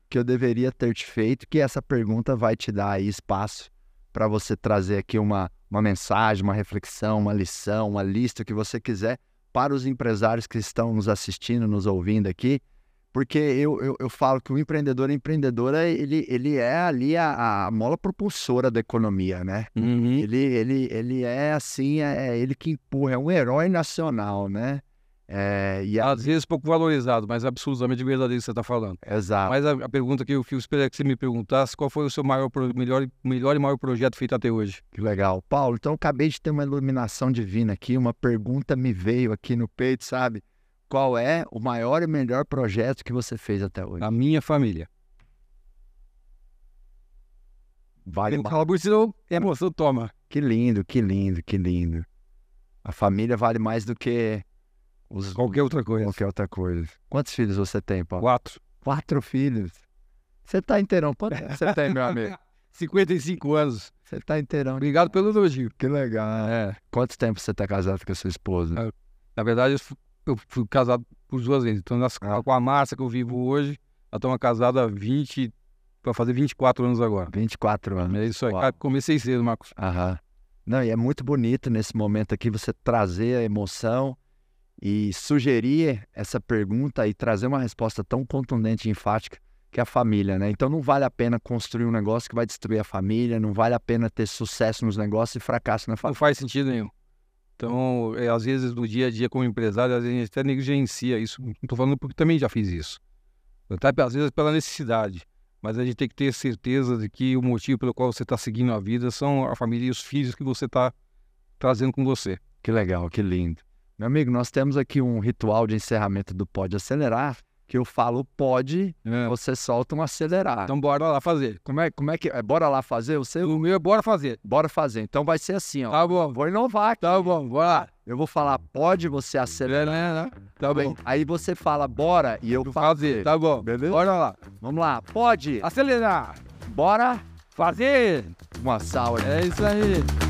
que eu deveria ter te feito, que essa pergunta vai te dar aí espaço para você trazer aqui uma, uma mensagem, uma reflexão, uma lição, uma lista, que você quiser, para os empresários que estão nos assistindo, nos ouvindo aqui, porque eu, eu, eu, falo que o empreendedor, a empreendedora, ele, ele é ali a, a mola propulsora da economia, né? Uhum. Ele, ele, ele é assim, é, é ele que empurra, é um herói nacional, né? É, e a... Às vezes pouco valorizado, mas absolutamente verdadeiro que você está falando. Exato. Mas a, a, pergunta que eu fiz, esperei que você me perguntasse, qual foi o seu maior, melhor, melhor e maior projeto feito até hoje? Que legal. Paulo, então eu acabei de ter uma iluminação divina aqui, uma pergunta me veio aqui no peito, sabe? Qual é o maior e melhor projeto que você fez até hoje? A minha família. Vale mais. Fala, senão é emoção, toma. Que lindo, que lindo, que lindo. A família vale mais do que os... qualquer outra coisa. Qualquer outra coisa. Quantos filhos você tem, Paulo? Quatro. Quatro filhos. Você tá inteirão. Quanto você tem, meu amigo? 55 anos. Você tá inteirão. Obrigado pelo elogio. Que legal. É. Quanto tempo você tá casado com a sua esposa? Na verdade, eu fui casado por duas vezes. Então, nas, ah. com a Márcia que eu vivo hoje, ela estamos casada há 20, para fazer 24 anos agora. 24 anos. É isso aí. Uau. Comecei cedo, Marcos. Aham. Não, e é muito bonito nesse momento aqui você trazer a emoção e sugerir essa pergunta e trazer uma resposta tão contundente e enfática que é a família, né? Então não vale a pena construir um negócio que vai destruir a família, não vale a pena ter sucesso nos negócios e fracasso na família. Não faz sentido nenhum. Então, é, às vezes, no dia a dia, como empresário, a gente até negligencia isso. Não estou falando porque também já fiz isso. Até, às vezes, pela necessidade. Mas a gente tem que ter certeza de que o motivo pelo qual você está seguindo a vida são a família e os filhos que você está trazendo com você. Que legal, que lindo. Meu amigo, nós temos aqui um ritual de encerramento do Pode Acelerar, que eu falo pode, É. você solta um acelerar. Então, bora lá fazer. como, é, como é que é? Bora lá fazer? Você, O meu é bora fazer. bora fazer. Então vai ser assim, ó. Tá bom, Vou inovar aqui. tá bom, bora lá. Eu vou falar pode, você acelerar. É, né? Tá bom. Aí você fala bora e eu faço. Fazer, tá bom. Beleza? Bora lá. Vamos lá, pode, Acelerar. bora, Fazer. uma salva. É isso aí.